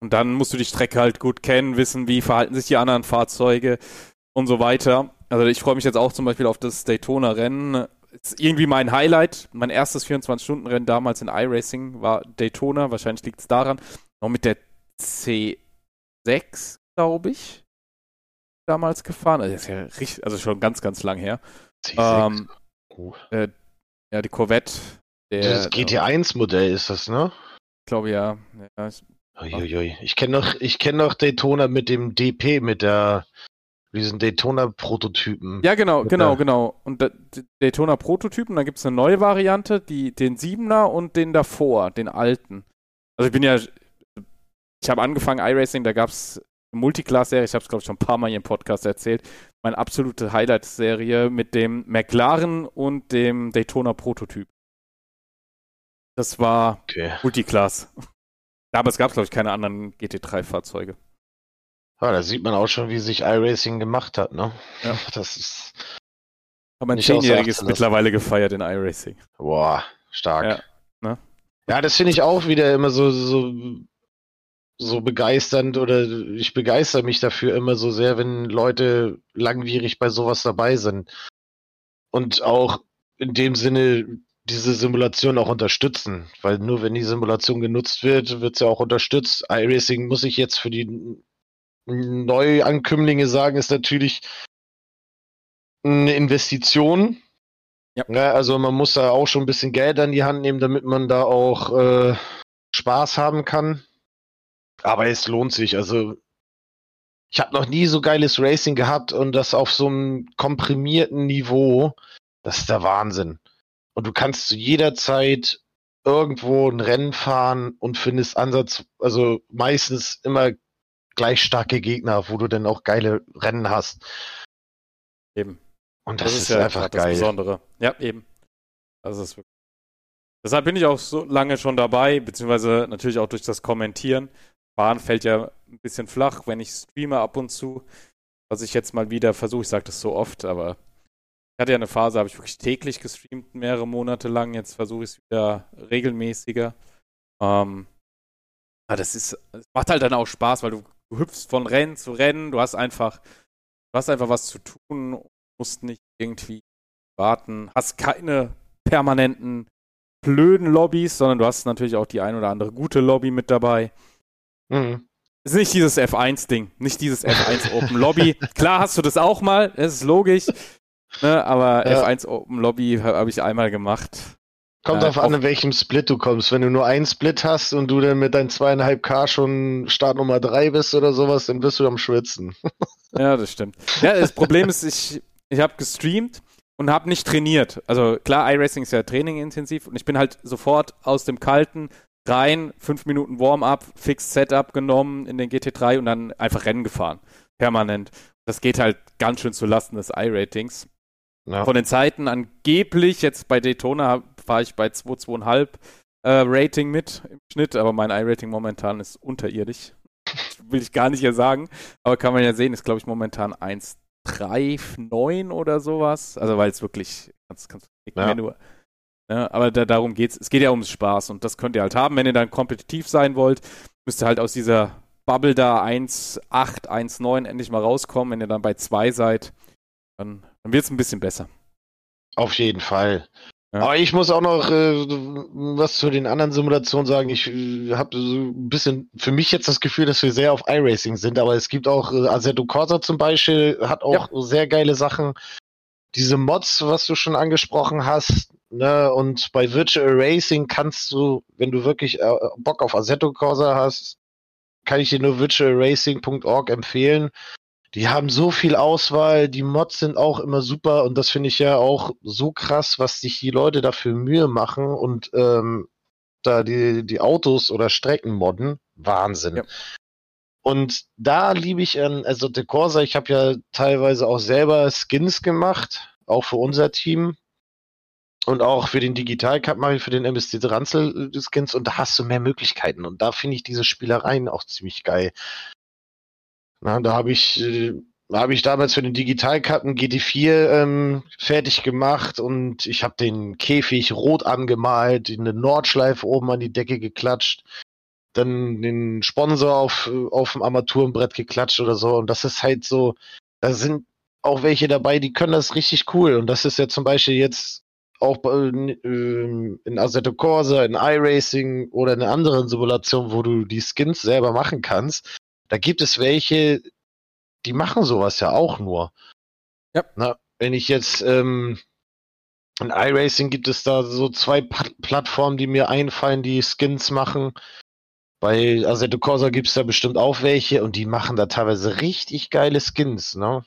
Und dann musst du die Strecke halt gut kennen, wissen, wie verhalten sich die anderen Fahrzeuge und so weiter. Also ich freue mich jetzt auch zum Beispiel auf das Daytona-Rennen. Ist irgendwie mein Highlight. Mein erstes 24-Stunden-Rennen damals in iRacing war Daytona. Wahrscheinlich liegt es daran. Noch mit der C6, glaube ich damals gefahren. Also, ist ja richtig, also schon ganz, ganz lang her. Ähm, oh. äh, ja, die Corvette. Der, das GT1-Modell ist das, ne? Ich glaube ja. ja ich, Uiuiui. ich kenne noch, kenn noch Daytona mit dem DP, mit der diesen Daytona-Prototypen. Ja, genau, genau, genau. Und Daytona-Prototypen, dann gibt es eine neue Variante, die, den 7er und den davor, den alten. Also ich bin ja, ich habe angefangen iRacing, da gab es Multiclass-Serie, ich habe es glaube ich schon ein paar Mal hier im Podcast erzählt, meine absolute Highlight-Serie mit dem McLaren und dem Daytona Prototyp. Das war okay. Multiclass. Aber es gab glaube ich keine anderen GT3-Fahrzeuge. Ja, da sieht man auch schon, wie sich iRacing gemacht hat, ne? Ja. Das ist. Habe mein Zehnjähriges mittlerweile gefeiert in iRacing. Boah, stark. Ja, ne? ja das finde ich auch wieder immer so, so so begeisternd oder ich begeister mich dafür immer so sehr, wenn Leute langwierig bei sowas dabei sind. Und auch in dem Sinne diese Simulation auch unterstützen, weil nur wenn die Simulation genutzt wird, wird sie auch unterstützt. iRacing muss ich jetzt für die Neuankömmlinge sagen, ist natürlich eine Investition. Ja. ja. also man muss da auch schon ein bisschen Geld an die Hand nehmen, damit man da auch äh, Spaß haben kann. Aber es lohnt sich. Also ich habe noch nie so geiles Racing gehabt und das auf so einem komprimierten Niveau. Das ist der Wahnsinn. Und du kannst zu jeder Zeit irgendwo ein Rennen fahren und findest Ansatz, also meistens immer gleich starke Gegner, wo du dann auch geile Rennen hast. Eben. Und das, das ist, ist ja einfach geil. Das Besondere. Ja, eben. Das ist wirklich. Deshalb bin ich auch so lange schon dabei, beziehungsweise natürlich auch durch das Kommentieren. Bahn fällt ja ein bisschen flach, wenn ich streame ab und zu. Was ich jetzt mal wieder versuche, ich sage das so oft, aber ich hatte ja eine Phase, habe ich wirklich täglich gestreamt, mehrere Monate lang. Jetzt versuche ich es wieder regelmäßiger. Ähm, ja, das ist, das macht halt dann auch Spaß, weil du, du hüpfst von Rennen zu Rennen, du hast einfach, du hast einfach was zu tun, musst nicht irgendwie warten, hast keine permanenten blöden Lobbys, sondern du hast natürlich auch die ein oder andere gute Lobby mit dabei. Mhm. ist nicht dieses F1-Ding, nicht dieses F1 Open Lobby. Klar hast du das auch mal, das ist logisch. Ne, aber ja. F1 Open Lobby habe ich einmal gemacht. Kommt äh, darauf an, in welchem Split du kommst. Wenn du nur einen Split hast und du dann mit deinen zweieinhalb K schon Start Nummer drei bist oder sowas, dann bist du am Schwitzen. ja, das stimmt. Ja, das Problem ist, ich, ich habe gestreamt und habe nicht trainiert. Also klar, iRacing ist ja trainingintensiv und ich bin halt sofort aus dem Kalten rein, fünf Minuten Warm-up, fix Setup genommen in den GT3 und dann einfach Rennen gefahren. Permanent. Das geht halt ganz schön zu Lasten des I-Ratings. Ja. Von den Zeiten angeblich, jetzt bei Daytona fahre ich bei 2,2,5 äh, Rating mit im Schnitt, aber mein I-Rating momentan ist unterirdisch. Will ich gar nicht hier sagen. Aber kann man ja sehen, ist glaube ich momentan 1,39 oder sowas. Also weil es wirklich, kannst, kannst ja. nur Ne? Aber da, darum geht's. Es geht ja ums Spaß und das könnt ihr halt haben. Wenn ihr dann kompetitiv sein wollt, müsst ihr halt aus dieser Bubble da 1,8, 1,9 endlich mal rauskommen. Wenn ihr dann bei 2 seid, dann, dann wird es ein bisschen besser. Auf jeden Fall. Ja. Aber ich muss auch noch äh, was zu den anderen Simulationen sagen. Ich äh, habe so ein bisschen für mich jetzt das Gefühl, dass wir sehr auf iRacing sind, aber es gibt auch äh, Assetto Corsa zum Beispiel, hat auch ja. sehr geile Sachen. Diese Mods, was du schon angesprochen hast, ne, und bei Virtual Racing kannst du, wenn du wirklich äh, Bock auf Assetto Corsa hast, kann ich dir nur virtualracing.org empfehlen die haben so viel Auswahl, die Mods sind auch immer super und das finde ich ja auch so krass, was sich die Leute dafür Mühe machen und ähm, da die, die Autos oder Strecken modden. Wahnsinn. Ja. Und da liebe ich an, also der Corsa, ich habe ja teilweise auch selber Skins gemacht, auch für unser Team. Und auch für den Digital Cup mache ich für den MSC Ranzel äh, Skins und da hast du mehr Möglichkeiten. Und da finde ich diese Spielereien auch ziemlich geil. Na, da habe ich, äh, habe ich damals für den Digitalkarten GT4 ähm, fertig gemacht und ich habe den Käfig rot angemalt, eine Nordschleife oben an die Decke geklatscht, dann den Sponsor auf, auf dem Armaturenbrett geklatscht oder so. Und das ist halt so, da sind auch welche dabei, die können das richtig cool. Und das ist ja zum Beispiel jetzt auch äh, in Assetto Corsa, in iRacing oder in anderen Simulationen, wo du die Skins selber machen kannst da gibt es welche, die machen sowas ja auch nur. Ja. Na, wenn ich jetzt ähm, in iRacing gibt es da so zwei P Plattformen, die mir einfallen, die Skins machen. Bei Assetto Corsa gibt es da bestimmt auch welche und die machen da teilweise richtig geile Skins, ne?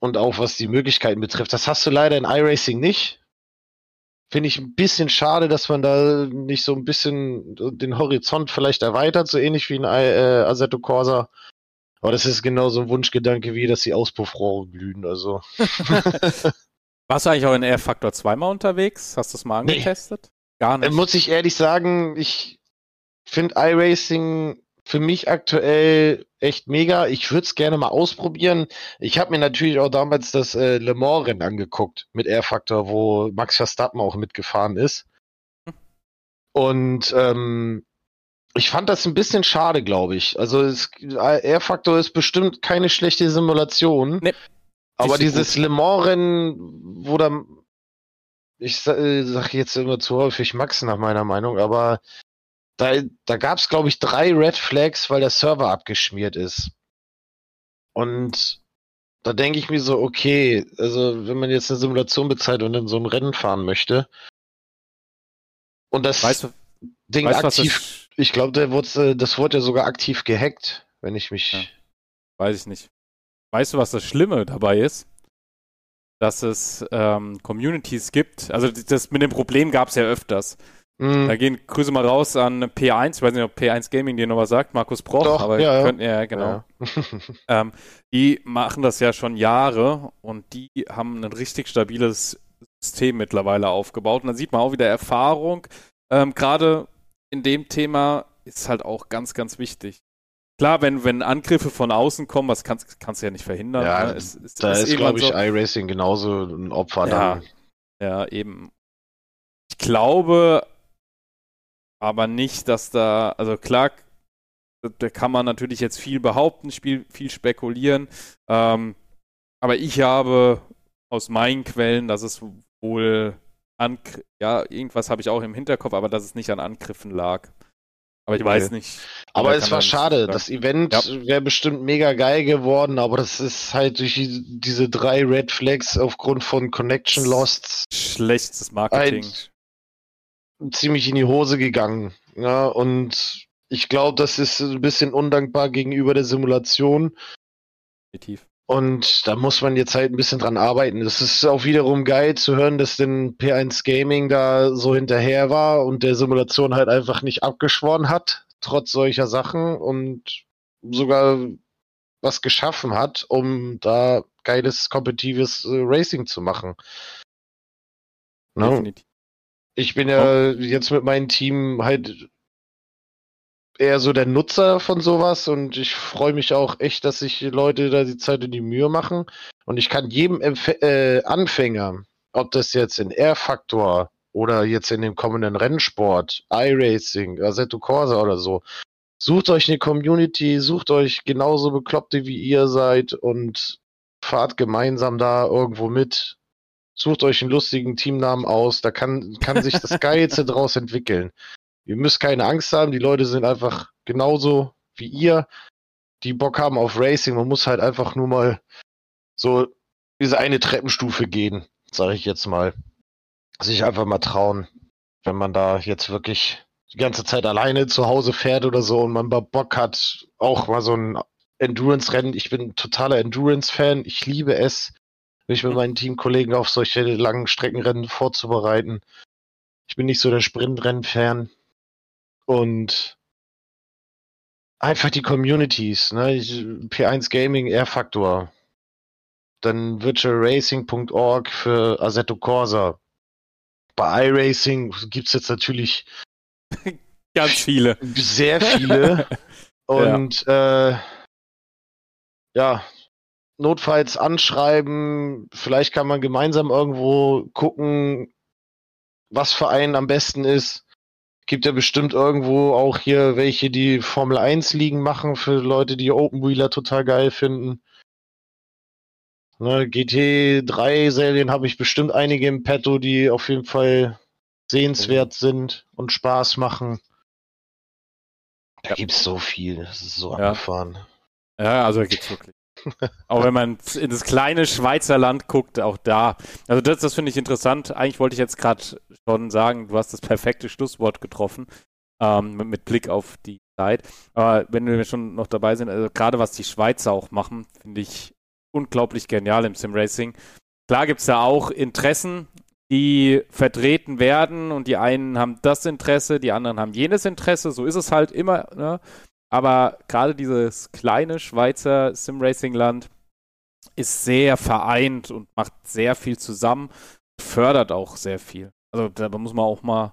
Und auch was die Möglichkeiten betrifft. Das hast du leider in iRacing nicht. Finde ich ein bisschen schade, dass man da nicht so ein bisschen den Horizont vielleicht erweitert, so ähnlich wie in äh, Assetto Corsa. Aber das ist genau so ein Wunschgedanke, wie dass die Auspuffrohre glühen. Also. Warst du eigentlich auch in Air Factor 2 mal unterwegs? Hast du das mal angetestet? Nee. Gar nicht. Muss ich ehrlich sagen, ich finde iRacing für mich aktuell echt mega. Ich würde es gerne mal ausprobieren. Ich habe mir natürlich auch damals das äh, Le Mans-Rennen angeguckt mit R-Factor, wo Max Verstappen auch mitgefahren ist. Und ähm, ich fand das ein bisschen schade, glaube ich. Also R-Factor ist bestimmt keine schlechte Simulation. Nee, aber dieses gut. Le Mans-Rennen, wo da ich äh, sage jetzt immer zu häufig Max nach meiner Meinung, aber da, da gab es, glaube ich, drei Red Flags, weil der Server abgeschmiert ist. Und da denke ich mir so, okay, also wenn man jetzt eine Simulation bezahlt und in so ein Rennen fahren möchte und das weißt du, Ding weißt, aktiv, ich glaube, das wurde ja sogar aktiv gehackt, wenn ich mich. Ja. Weiß ich nicht. Weißt du, was das Schlimme dabei ist? Dass es ähm, Communities gibt. Also das mit dem Problem gab es ja öfters. Mhm. Da gehen Grüße mal raus an P1, ich weiß nicht, ob P1 Gaming dir noch was sagt, Markus Broch, Doch, aber ja, könnt, ja genau. Ja. ähm, die machen das ja schon Jahre und die haben ein richtig stabiles System mittlerweile aufgebaut. Und dann sieht man auch wieder Erfahrung. Ähm, Gerade in dem Thema ist halt auch ganz, ganz wichtig. Klar, wenn, wenn Angriffe von außen kommen, was kannst, kannst du ja nicht verhindern. Ja, ne? es, es, da ist, ist glaube ich, so, iRacing genauso ein Opfer ja, dann. Ja, eben. Ich glaube, aber nicht, dass da, also klar, da kann man natürlich jetzt viel behaupten, viel, viel spekulieren. Ähm, aber ich habe aus meinen Quellen, dass es wohl an, ja, irgendwas habe ich auch im Hinterkopf, aber dass es nicht an Angriffen lag. Aber ich okay. weiß nicht. Aber es war schade. Das Event ja. wäre bestimmt mega geil geworden, aber das ist halt durch diese drei Red Flags aufgrund von Connection Lost. Schlechtes Marketing. Halt ziemlich in die Hose gegangen. Ja, und ich glaube, das ist ein bisschen undankbar gegenüber der Simulation. Definitiv. Und da muss man jetzt halt ein bisschen dran arbeiten. Es ist auch wiederum geil zu hören, dass denn P1 Gaming da so hinterher war und der Simulation halt einfach nicht abgeschworen hat, trotz solcher Sachen und sogar was geschaffen hat, um da geiles, kompetitives äh, Racing zu machen. Ne? Definitiv. Ich bin ja oh. jetzt mit meinem Team halt eher so der Nutzer von sowas und ich freue mich auch echt, dass sich Leute da die Zeit und die Mühe machen. Und ich kann jedem Empf äh, Anfänger, ob das jetzt in R-Faktor oder jetzt in dem kommenden Rennsport, iRacing, Assetto Corsa oder so, sucht euch eine Community, sucht euch genauso Bekloppte wie ihr seid und fahrt gemeinsam da irgendwo mit sucht euch einen lustigen Teamnamen aus, da kann, kann sich das Geilste draus entwickeln. Ihr müsst keine Angst haben, die Leute sind einfach genauso wie ihr, die Bock haben auf Racing. Man muss halt einfach nur mal so diese eine Treppenstufe gehen, sage ich jetzt mal. Sich einfach mal trauen, wenn man da jetzt wirklich die ganze Zeit alleine zu Hause fährt oder so und man Bock hat, auch mal so ein Endurance-Rennen. Ich bin ein totaler Endurance-Fan. Ich liebe es, mich mit meinen Teamkollegen auf solche langen Streckenrennen vorzubereiten. Ich bin nicht so der Sprintrennen-Fan. Und einfach die Communities, ne? P1 Gaming, Air Factor. Dann virtualracing.org für Assetto Corsa. Bei iRacing gibt es jetzt natürlich ganz viele. Sehr viele. Und ja. Äh, ja, notfalls anschreiben. Vielleicht kann man gemeinsam irgendwo gucken, was für einen am besten ist. Gibt ja bestimmt irgendwo auch hier welche, die Formel 1 liegen machen für Leute, die Open Wheeler total geil finden. Ne, GT3-Serien habe ich bestimmt einige im Petto, die auf jeden Fall sehenswert sind und Spaß machen. Da ja. gibt's so viel, das ist so ja. abgefahren. Ja, also da gibt's wirklich. Auch wenn man in das kleine Schweizer Land guckt, auch da. Also das, das finde ich interessant. Eigentlich wollte ich jetzt gerade schon sagen, du hast das perfekte Schlusswort getroffen, ähm, mit, mit, Blick auf die Zeit. Aber wenn wir schon noch dabei sind, also gerade was die Schweizer auch machen, finde ich unglaublich genial im Sim-Racing. Klar gibt es da auch Interessen, die vertreten werden und die einen haben das Interesse, die anderen haben jenes Interesse. So ist es halt immer. Ne? Aber gerade dieses kleine Schweizer Sim-Racing-Land ist sehr vereint und macht sehr viel zusammen, fördert auch sehr viel. Also da muss man auch mal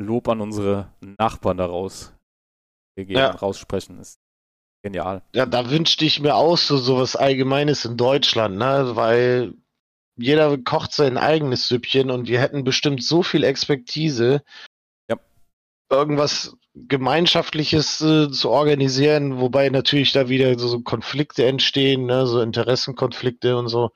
Lob an unsere Nachbarn daraus ja. raussprechen. Ist genial. Ja, da wünschte ich mir auch so sowas Allgemeines in Deutschland, ne? Weil jeder kocht sein eigenes Süppchen und wir hätten bestimmt so viel Expertise, ja. irgendwas Gemeinschaftliches äh, zu organisieren, wobei natürlich da wieder so, so Konflikte entstehen, ne? so Interessenkonflikte und so.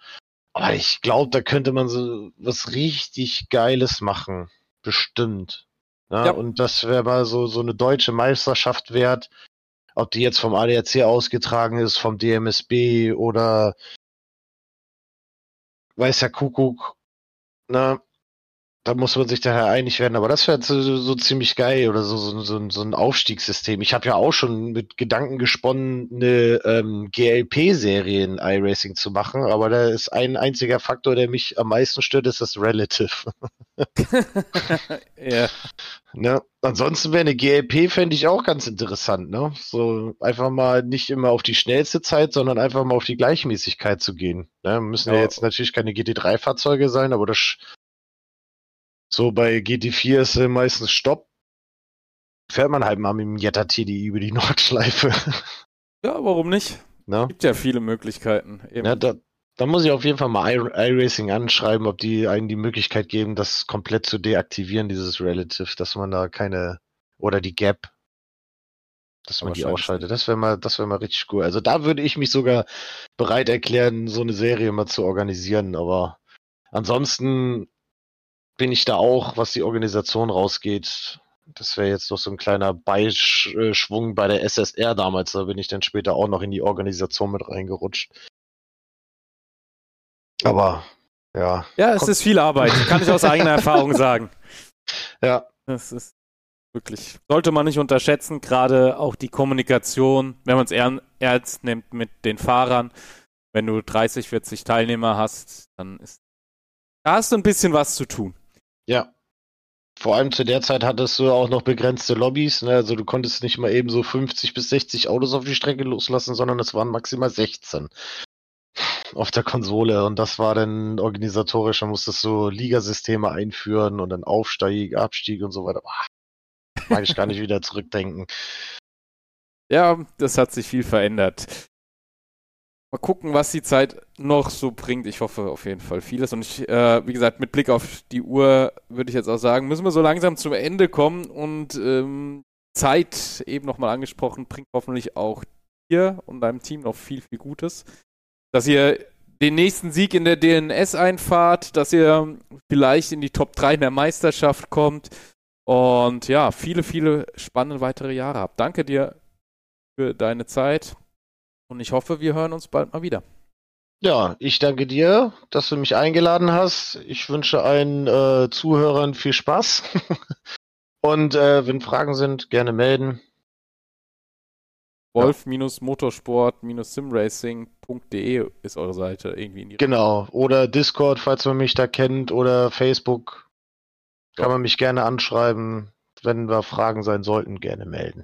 Aber ich glaube, da könnte man so was richtig Geiles machen. Bestimmt. Ja, ja. Und das wäre mal so, so eine deutsche Meisterschaft wert. Ob die jetzt vom ADAC ausgetragen ist, vom DMSB oder weiß ja Kuckuck, ne? Da muss man sich daher einig werden, aber das wäre so, so, ziemlich geil oder so, so, so, so ein Aufstiegssystem. Ich habe ja auch schon mit Gedanken gesponnen, eine ähm, GLP-Serie in iRacing zu machen, aber da ist ein einziger Faktor, der mich am meisten stört, ist das Relative. ja. Ne? Ansonsten wäre eine GLP, fände ich auch ganz interessant, ne? So einfach mal nicht immer auf die schnellste Zeit, sondern einfach mal auf die Gleichmäßigkeit zu gehen. Ne? Müssen ja, ja jetzt natürlich keine GT3-Fahrzeuge sein, aber das so bei GT4 ist äh, meistens Stopp. Fährt man halt mal mit dem Jetta TDI über die Nordschleife. Ja, warum nicht? Na? Gibt ja viele Möglichkeiten. Eben. Ja, da, da muss ich auf jeden Fall mal iRacing anschreiben, ob die einen die Möglichkeit geben, das komplett zu deaktivieren, dieses Relative, dass man da keine, oder die Gap, dass man die ausschaltet. Das wäre mal, das wäre mal richtig cool. Also da würde ich mich sogar bereit erklären, so eine Serie mal zu organisieren, aber ansonsten bin ich da auch, was die Organisation rausgeht. Das wäre jetzt noch so ein kleiner Beischwung bei der SSR damals. Da bin ich dann später auch noch in die Organisation mit reingerutscht. Aber ja. Ja, es ist viel Arbeit, kann ich aus eigener Erfahrung sagen. Ja. Das ist wirklich, sollte man nicht unterschätzen, gerade auch die Kommunikation, wenn man es ernst nimmt mit den Fahrern. Wenn du 30, 40 Teilnehmer hast, dann ist da hast du ein bisschen was zu tun. Ja. Vor allem zu der Zeit hattest du auch noch begrenzte Lobbys. Ne? Also du konntest nicht mal eben so 50 bis 60 Autos auf die Strecke loslassen, sondern es waren maximal 16 auf der Konsole. Und das war dann organisatorisch. Da musstest du Ligasysteme einführen und dann Aufstieg, Abstieg und so weiter. Boah, mag ich gar nicht wieder zurückdenken. Ja, das hat sich viel verändert. Mal gucken, was die Zeit noch so bringt. Ich hoffe auf jeden Fall vieles. Und ich, äh, wie gesagt, mit Blick auf die Uhr würde ich jetzt auch sagen, müssen wir so langsam zum Ende kommen. Und ähm, Zeit, eben nochmal angesprochen, bringt hoffentlich auch dir und deinem Team noch viel, viel Gutes. Dass ihr den nächsten Sieg in der DNS einfahrt, dass ihr vielleicht in die Top 3 in der Meisterschaft kommt und ja, viele, viele spannende weitere Jahre habt. Danke dir für deine Zeit und ich hoffe, wir hören uns bald mal wieder. Ja, ich danke dir, dass du mich eingeladen hast. Ich wünsche allen äh, Zuhörern viel Spaß. und äh, wenn Fragen sind, gerne melden. Wolf-motorsport-simracing.de ist eure Seite irgendwie in die Genau. Oder Discord, falls man mich da kennt, oder Facebook. Kann man mich gerne anschreiben. Wenn wir Fragen sein sollten, gerne melden.